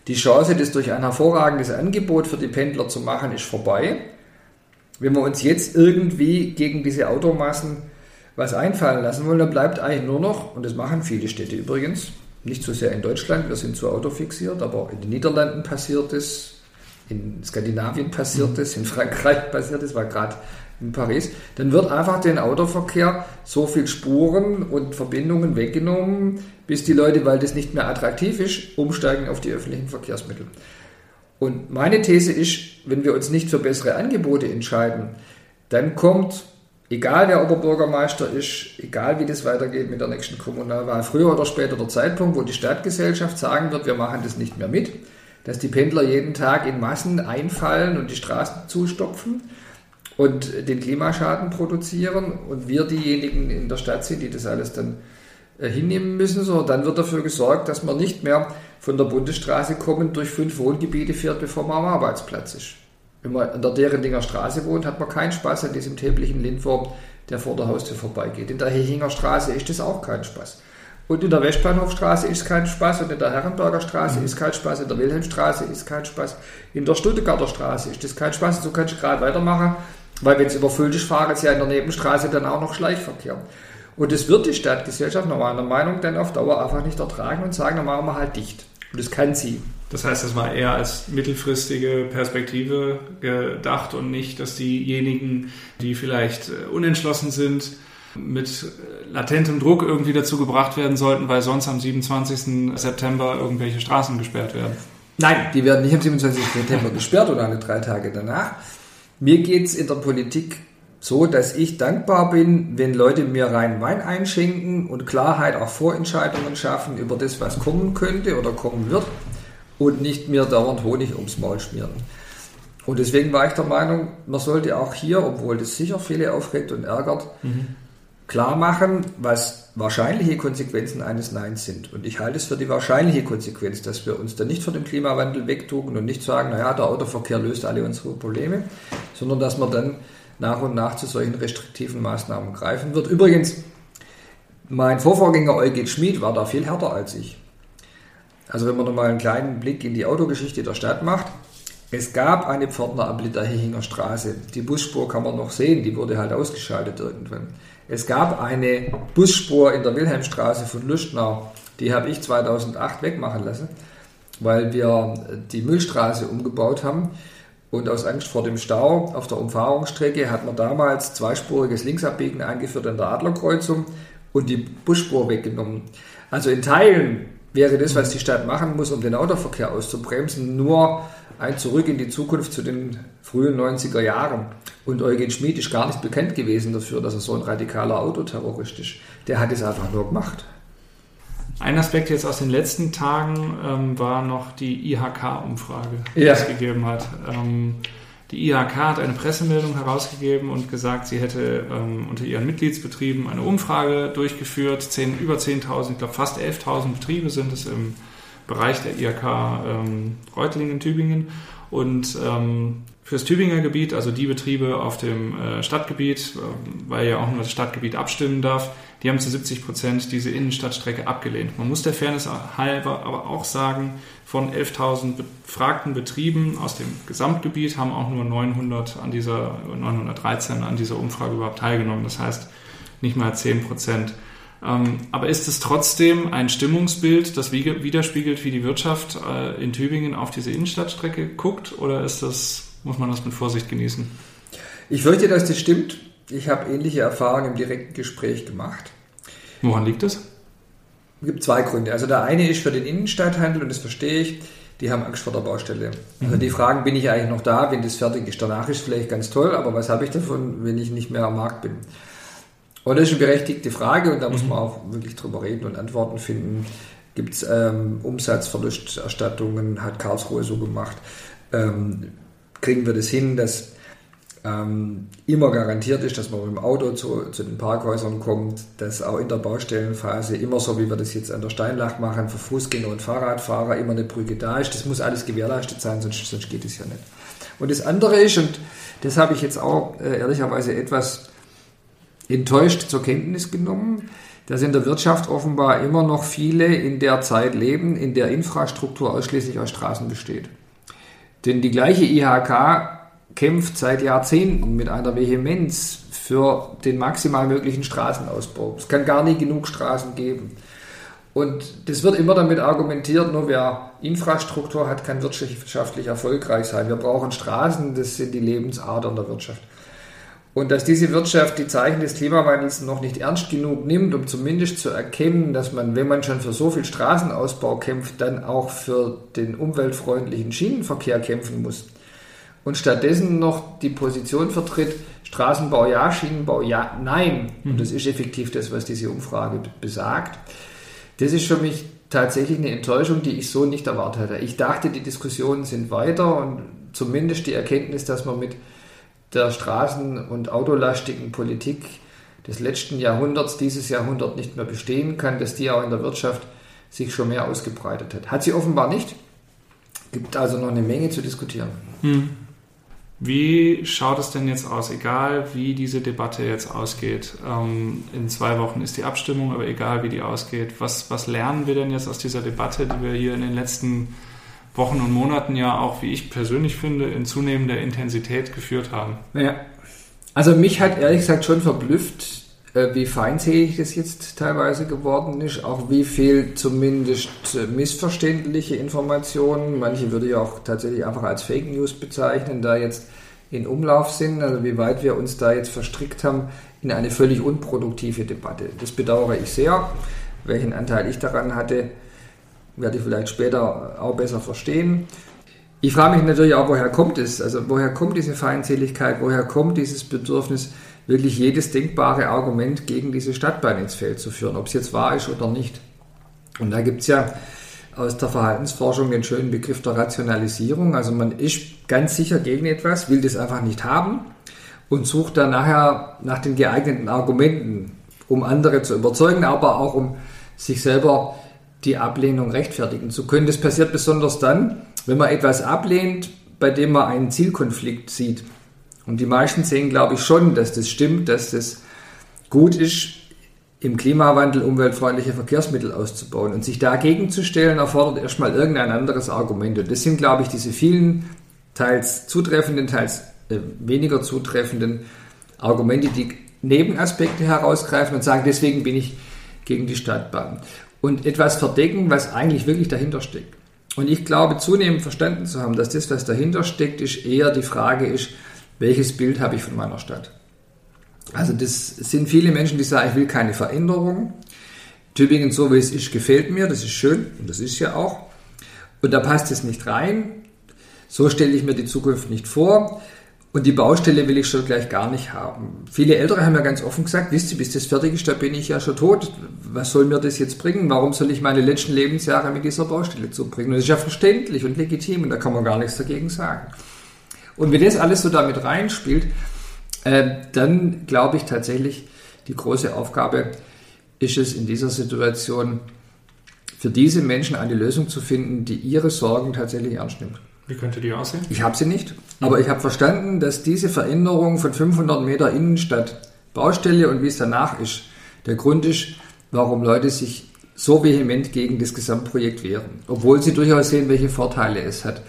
die Chance, das durch ein hervorragendes Angebot für die Pendler zu machen, ist vorbei wenn wir uns jetzt irgendwie gegen diese Automassen was einfallen lassen wollen, dann bleibt eigentlich nur noch, und das machen viele Städte übrigens, nicht so sehr in Deutschland, wir sind zu autofixiert, aber in den Niederlanden passiert es, in Skandinavien passiert es, in Frankreich passiert es, war gerade in Paris, dann wird einfach den Autoverkehr so viel Spuren und Verbindungen weggenommen, bis die Leute, weil das nicht mehr attraktiv ist, umsteigen auf die öffentlichen Verkehrsmittel. Und meine These ist, wenn wir uns nicht für bessere Angebote entscheiden, dann kommt, egal wer Oberbürgermeister ist, egal wie das weitergeht mit der nächsten Kommunalwahl, früher oder später der Zeitpunkt, wo die Stadtgesellschaft sagen wird, wir machen das nicht mehr mit, dass die Pendler jeden Tag in Massen einfallen und die Straßen zustopfen und den Klimaschaden produzieren und wir diejenigen in der Stadt sind, die das alles dann äh, hinnehmen müssen, sondern dann wird dafür gesorgt, dass man nicht mehr von der Bundesstraße kommend durch fünf Wohngebiete fährt, bevor man am Arbeitsplatz ist. Wenn man an der Derendinger Straße wohnt, hat man keinen Spaß an diesem täglichen Lindwurm, der vor der Haustür vorbeigeht. In der Hechinger Straße ist das auch kein Spaß. Und in der Westbahnhofstraße ist kein Spaß und in der Herrenberger Straße mhm. ist kein Spaß, in der Wilhelmstraße ist kein Spaß, in der Stuttgarter Straße ist das kein Spaß. Und so kannst du gerade weitermachen, weil wenn es überfüllt ist, fahren sie ja in der Nebenstraße dann auch noch Schleichverkehr. Und das wird die Stadtgesellschaft nach meiner Meinung dann auf Dauer einfach nicht ertragen und sagen, dann machen wir halt dicht. Und das kann sie. Das heißt, das war eher als mittelfristige Perspektive gedacht und nicht, dass diejenigen, die vielleicht äh, unentschlossen sind, mit äh, latentem Druck irgendwie dazu gebracht werden sollten, weil sonst am 27. September irgendwelche Straßen gesperrt werden. Nein, die werden nicht am 27. September gesperrt oder alle drei Tage danach. Mir geht es in der Politik so, dass ich dankbar bin, wenn Leute mir rein Wein einschenken und Klarheit auch Vorentscheidungen schaffen über das, was kommen könnte oder kommen wird und nicht mir dauernd Honig ums Maul schmieren. Und deswegen war ich der Meinung, man sollte auch hier, obwohl das sicher viele aufregt und ärgert, mhm. klar machen, was wahrscheinliche Konsequenzen eines Neins sind. Und ich halte es für die wahrscheinliche Konsequenz, dass wir uns da nicht von dem Klimawandel wegtun und nicht sagen, naja, der Autoverkehr löst alle unsere Probleme, sondern dass man dann nach und nach zu solchen restriktiven Maßnahmen greifen wird. Übrigens, mein Vorvorgänger Eugen Schmid war da viel härter als ich. Also wenn man nochmal einen kleinen Blick in die Autogeschichte der Stadt macht, es gab eine Pförtner am Litterhehinger Straße. Die Busspur kann man noch sehen, die wurde halt ausgeschaltet irgendwann. Es gab eine Busspur in der Wilhelmstraße von Lüstner, die habe ich 2008 wegmachen lassen, weil wir die Müllstraße umgebaut haben. Und aus Angst vor dem Stau auf der Umfahrungsstrecke hat man damals zweispuriges Linksabbiegen eingeführt in der Adlerkreuzung und die Busspur weggenommen. Also in Teilen wäre das, was die Stadt machen muss, um den Autoverkehr auszubremsen, nur ein Zurück in die Zukunft zu den frühen 90er Jahren. Und Eugen Schmid ist gar nicht bekannt gewesen dafür, dass er so ein radikaler Autoterrorist ist. Der hat es einfach nur gemacht. Ein Aspekt jetzt aus den letzten Tagen ähm, war noch die IHK-Umfrage, die ja. es gegeben hat. Ähm, die IHK hat eine Pressemeldung herausgegeben und gesagt, sie hätte ähm, unter ihren Mitgliedsbetrieben eine Umfrage durchgeführt. Zehn, über 10.000, ich glaube fast 11.000 Betriebe sind es im Bereich der IHK ähm, Reutlingen, Tübingen. Und ähm, fürs Tübinger Gebiet, also die Betriebe auf dem äh, Stadtgebiet, äh, weil ja auch nur das Stadtgebiet abstimmen darf, die haben zu 70 Prozent diese Innenstadtstrecke abgelehnt. Man muss der Fairness halber aber auch sagen, von 11.000 befragten Betrieben aus dem Gesamtgebiet haben auch nur 900 an dieser, 913 an dieser Umfrage überhaupt teilgenommen. Das heißt, nicht mal 10 Prozent. Ähm, aber ist es trotzdem ein Stimmungsbild, das widerspiegelt, wie die Wirtschaft äh, in Tübingen auf diese Innenstadtstrecke guckt? Oder ist das, muss man das mit Vorsicht genießen? Ich fürchte, dass das stimmt. Ich habe ähnliche Erfahrungen im direkten Gespräch gemacht. Woran liegt das? Es gibt zwei Gründe. Also der eine ist für den Innenstadthandel und das verstehe ich. Die haben Angst vor der Baustelle. Also mhm. die fragen, bin ich eigentlich noch da, wenn das fertig ist? Danach ist es vielleicht ganz toll, aber was habe ich davon, wenn ich nicht mehr am Markt bin? Und das ist eine berechtigte Frage und da muss mhm. man auch wirklich drüber reden und Antworten finden. Gibt es ähm, Umsatzverlusterstattungen, hat Karlsruhe so gemacht? Ähm, kriegen wir das hin, dass ähm, immer garantiert ist, dass man mit dem Auto zu, zu, den Parkhäusern kommt, dass auch in der Baustellenphase immer so, wie wir das jetzt an der Steinlach machen, für Fußgänger und Fahrradfahrer immer eine Brücke da ist. Das muss alles gewährleistet sein, sonst, sonst geht es ja nicht. Und das andere ist, und das habe ich jetzt auch äh, ehrlicherweise etwas enttäuscht zur Kenntnis genommen, dass in der Wirtschaft offenbar immer noch viele in der Zeit leben, in der Infrastruktur ausschließlich aus Straßen besteht. Denn die gleiche IHK kämpft seit Jahrzehnten mit einer Vehemenz für den maximal möglichen Straßenausbau. Es kann gar nie genug Straßen geben. Und das wird immer damit argumentiert, nur wer Infrastruktur hat, kann wirtschaftlich erfolgreich sein. Wir brauchen Straßen, das sind die Lebensadern der Wirtschaft. Und dass diese Wirtschaft die Zeichen des Klimawandels noch nicht ernst genug nimmt, um zumindest zu erkennen, dass man, wenn man schon für so viel Straßenausbau kämpft, dann auch für den umweltfreundlichen Schienenverkehr kämpfen muss und stattdessen noch die Position vertritt, Straßenbau ja, Schienenbau ja, nein. Und mhm. das ist effektiv das, was diese Umfrage besagt. Das ist für mich tatsächlich eine Enttäuschung, die ich so nicht erwartet hätte. Ich dachte, die Diskussionen sind weiter und zumindest die Erkenntnis, dass man mit der straßen- und autolastigen Politik des letzten Jahrhunderts dieses Jahrhundert nicht mehr bestehen kann, dass die auch in der Wirtschaft sich schon mehr ausgebreitet hat. Hat sie offenbar nicht. Gibt also noch eine Menge zu diskutieren. Mhm. Wie schaut es denn jetzt aus, egal wie diese Debatte jetzt ausgeht? Ähm, in zwei Wochen ist die Abstimmung, aber egal wie die ausgeht, was, was lernen wir denn jetzt aus dieser Debatte, die wir hier in den letzten Wochen und Monaten ja auch, wie ich persönlich finde, in zunehmender Intensität geführt haben? Ja. Also mich hat ehrlich gesagt schon verblüfft, äh, wie feindselig das jetzt teilweise geworden ist, auch wie viel zumindest äh, missverständliche Informationen, manche würde ich auch tatsächlich einfach als Fake News bezeichnen, da jetzt in Umlauf sind, also wie weit wir uns da jetzt verstrickt haben in eine völlig unproduktive Debatte. Das bedauere ich sehr. Welchen Anteil ich daran hatte, werde ich vielleicht später auch besser verstehen. Ich frage mich natürlich auch, woher kommt es? Also woher kommt diese Feindseligkeit? Woher kommt dieses Bedürfnis, wirklich jedes denkbare Argument gegen diese Stadtbahn ins Feld zu führen, ob es jetzt wahr ist oder nicht? Und da gibt es ja aus der Verhaltensforschung den schönen Begriff der Rationalisierung. Also man ist ganz sicher gegen etwas, will das einfach nicht haben und sucht dann nachher nach den geeigneten Argumenten, um andere zu überzeugen, aber auch um sich selber die Ablehnung rechtfertigen zu können. Das passiert besonders dann, wenn man etwas ablehnt, bei dem man einen Zielkonflikt sieht. Und die meisten sehen, glaube ich, schon, dass das stimmt, dass das gut ist, im Klimawandel umweltfreundliche Verkehrsmittel auszubauen. Und sich dagegen zu stellen, erfordert erstmal irgendein anderes Argument. Und das sind, glaube ich, diese vielen teils zutreffenden, teils äh, weniger zutreffenden Argumente, die Nebenaspekte herausgreifen und sagen, deswegen bin ich gegen die Stadtbahn. Und etwas verdecken, was eigentlich wirklich dahinter steckt. Und ich glaube, zunehmend verstanden zu haben, dass das, was dahinter steckt, ist eher die Frage ist, welches Bild habe ich von meiner Stadt? Also das sind viele Menschen, die sagen, ich will keine Veränderung. Tübingen so wie es ist, gefällt mir, das ist schön und das ist ja auch. Und da passt es nicht rein. So stelle ich mir die Zukunft nicht vor. Und die Baustelle will ich schon gleich gar nicht haben. Viele Ältere haben ja ganz offen gesagt, wisst ihr, bis das fertig ist, da bin ich ja schon tot. Was soll mir das jetzt bringen? Warum soll ich meine letzten Lebensjahre mit dieser Baustelle zubringen? Das ist ja verständlich und legitim und da kann man gar nichts dagegen sagen. Und wenn das alles so damit reinspielt, äh, dann glaube ich tatsächlich, die große Aufgabe ist es in dieser Situation, für diese Menschen eine Lösung zu finden, die ihre Sorgen tatsächlich ernst nimmt. Wie könnte die aussehen? Ich habe sie nicht, aber ich habe verstanden, dass diese Veränderung von 500 Meter Innenstadt, Baustelle und wie es danach ist, der Grund ist, warum Leute sich so vehement gegen das Gesamtprojekt wehren, obwohl sie durchaus sehen, welche Vorteile es hat.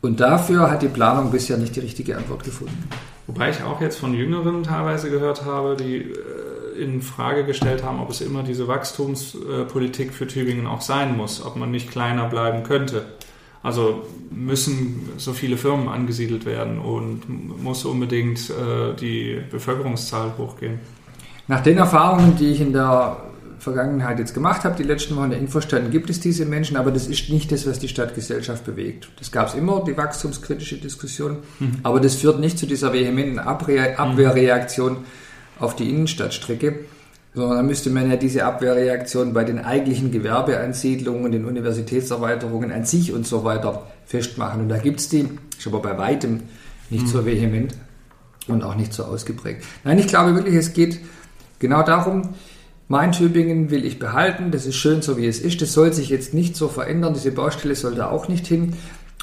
Und dafür hat die Planung bisher nicht die richtige Antwort gefunden. Wobei ich auch jetzt von Jüngeren teilweise gehört habe, die äh, in Frage gestellt haben, ob es immer diese Wachstumspolitik für Tübingen auch sein muss, ob man nicht kleiner bleiben könnte. Also müssen so viele Firmen angesiedelt werden und muss unbedingt äh, die Bevölkerungszahl hochgehen. Nach den Erfahrungen, die ich in der Vergangenheit jetzt gemacht habe, die letzten Wochen in Infostanden, gibt es diese Menschen, aber das ist nicht das, was die Stadtgesellschaft bewegt. Das gab es immer, die wachstumskritische Diskussion, mhm. aber das führt nicht zu dieser vehementen Abwehr, Abwehrreaktion auf die Innenstadtstrecke, sondern da müsste man ja diese Abwehrreaktion bei den eigentlichen Gewerbeansiedlungen, den Universitätserweiterungen an sich und so weiter festmachen. Und da gibt es die, ist aber bei weitem nicht mhm. so vehement und auch nicht so ausgeprägt. Nein, ich glaube wirklich, es geht genau darum, mein Tübingen will ich behalten, das ist schön so wie es ist, das soll sich jetzt nicht so verändern, diese Baustelle soll da auch nicht hin.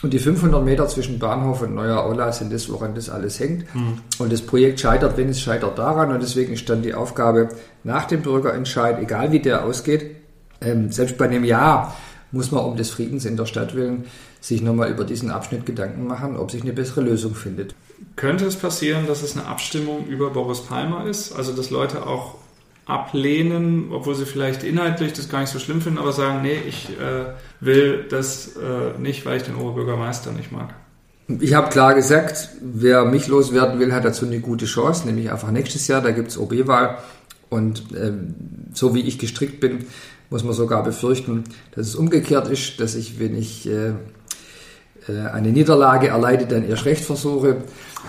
Und die 500 Meter zwischen Bahnhof und Neuer Aula sind das, woran das alles hängt. Mhm. Und das Projekt scheitert, wenn es scheitert, daran. Und deswegen ist dann die Aufgabe nach dem Bürgerentscheid, egal wie der ausgeht, ähm, selbst bei einem Ja muss man um des Friedens in der Stadt willen sich nochmal über diesen Abschnitt Gedanken machen, ob sich eine bessere Lösung findet. Könnte es passieren, dass es eine Abstimmung über Boris Palmer ist? Also dass Leute auch ablehnen, obwohl sie vielleicht inhaltlich das gar nicht so schlimm finden, aber sagen, nee, ich äh, will das äh, nicht, weil ich den Oberbürgermeister nicht mag. Ich habe klar gesagt, wer mich loswerden will, hat dazu eine gute Chance, nämlich einfach nächstes Jahr, da gibt es OB-Wahl. Und ähm, so wie ich gestrickt bin, muss man sogar befürchten, dass es umgekehrt ist, dass ich, wenn ich äh, äh eine Niederlage erleide, dann erst recht versuche,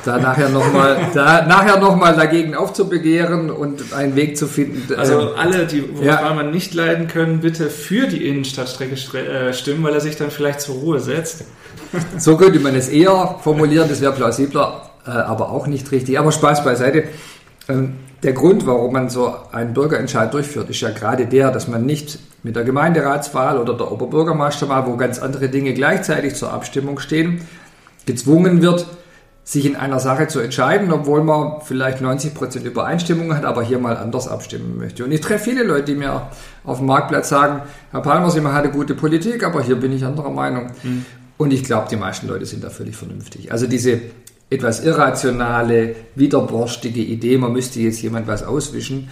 da nachher nochmal da nachher noch mal dagegen aufzubegehren und einen Weg zu finden. Also ähm, alle, die ja. man nicht leiden können, bitte für die Innenstadtstrecke äh, stimmen, weil er sich dann vielleicht zur Ruhe setzt. So könnte man es eher formulieren, das wäre plausibler, äh, aber auch nicht richtig. Aber Spaß beiseite. Der Grund, warum man so einen Bürgerentscheid durchführt, ist ja gerade der, dass man nicht mit der Gemeinderatswahl oder der Oberbürgermeisterwahl, wo ganz andere Dinge gleichzeitig zur Abstimmung stehen, gezwungen wird, sich in einer Sache zu entscheiden, obwohl man vielleicht 90% Übereinstimmung hat, aber hier mal anders abstimmen möchte. Und ich treffe viele Leute, die mir auf dem Marktplatz sagen, Herr Palmer, Sie machen eine gute Politik, aber hier bin ich anderer Meinung. Mhm. Und ich glaube, die meisten Leute sind da völlig vernünftig. Also diese etwas irrationale, widerborstige Idee, man müsste jetzt jemand was auswischen,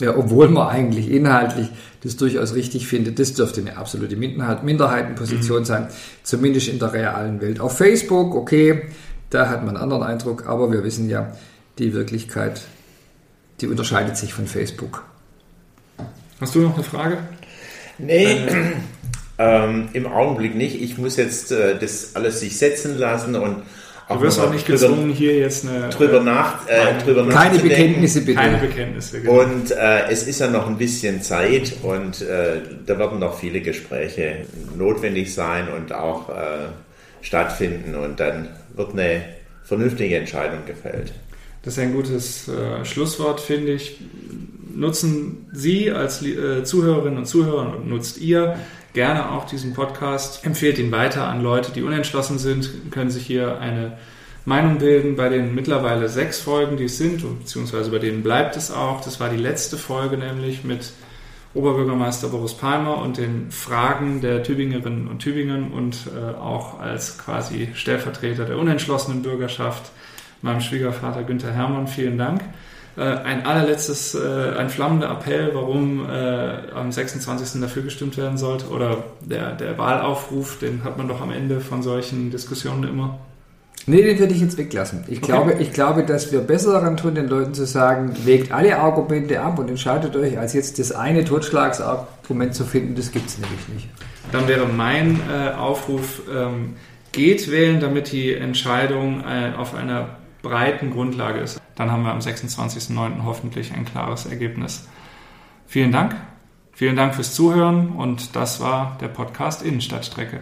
ja, obwohl man eigentlich inhaltlich das durchaus richtig findet, das dürfte eine absolute Minderheitenposition mhm. sein, zumindest in der realen Welt. Auf Facebook, okay, da hat man einen anderen Eindruck, aber wir wissen ja, die Wirklichkeit, die unterscheidet sich von Facebook. Hast du noch eine Frage? Nee, Ähm, Im Augenblick nicht. Ich muss jetzt äh, das alles sich setzen lassen und du wirst auch nicht gezwungen, hier jetzt eine drüber, nach, äh, drüber Keine Bekenntnisse bitte. Keine Bekenntnisse, genau. Und äh, es ist ja noch ein bisschen Zeit und äh, da werden noch viele Gespräche notwendig sein und auch äh, stattfinden und dann wird eine vernünftige Entscheidung gefällt. Das ist ein gutes äh, Schlusswort, finde ich. Nutzen Sie als äh, Zuhörerinnen und Zuhörer und nutzt ihr gerne auch diesen Podcast. Empfehlt ihn weiter an Leute, die unentschlossen sind, können sich hier eine Meinung bilden bei den mittlerweile sechs Folgen, die es sind, beziehungsweise bei denen bleibt es auch. Das war die letzte Folge nämlich mit Oberbürgermeister Boris Palmer und den Fragen der Tübingerinnen und Tübingen und äh, auch als quasi Stellvertreter der unentschlossenen Bürgerschaft meinem Schwiegervater Günther Hermann. Vielen Dank. Äh, ein allerletztes, äh, ein flammender Appell, warum äh, am 26. dafür gestimmt werden sollte oder der, der Wahlaufruf, den hat man doch am Ende von solchen Diskussionen immer. Nee, den würde ich jetzt weglassen. Ich, okay. glaube, ich glaube, dass wir besser daran tun, den Leuten zu sagen, wägt alle Argumente ab und entscheidet euch, als jetzt das eine Totschlagsargument zu finden, das gibt es nämlich nicht. Dann wäre mein äh, Aufruf, ähm, geht wählen, damit die Entscheidung äh, auf einer breiten Grundlage ist. Dann haben wir am 26.09. hoffentlich ein klares Ergebnis. Vielen Dank. Vielen Dank fürs Zuhören und das war der Podcast Innenstadtstrecke.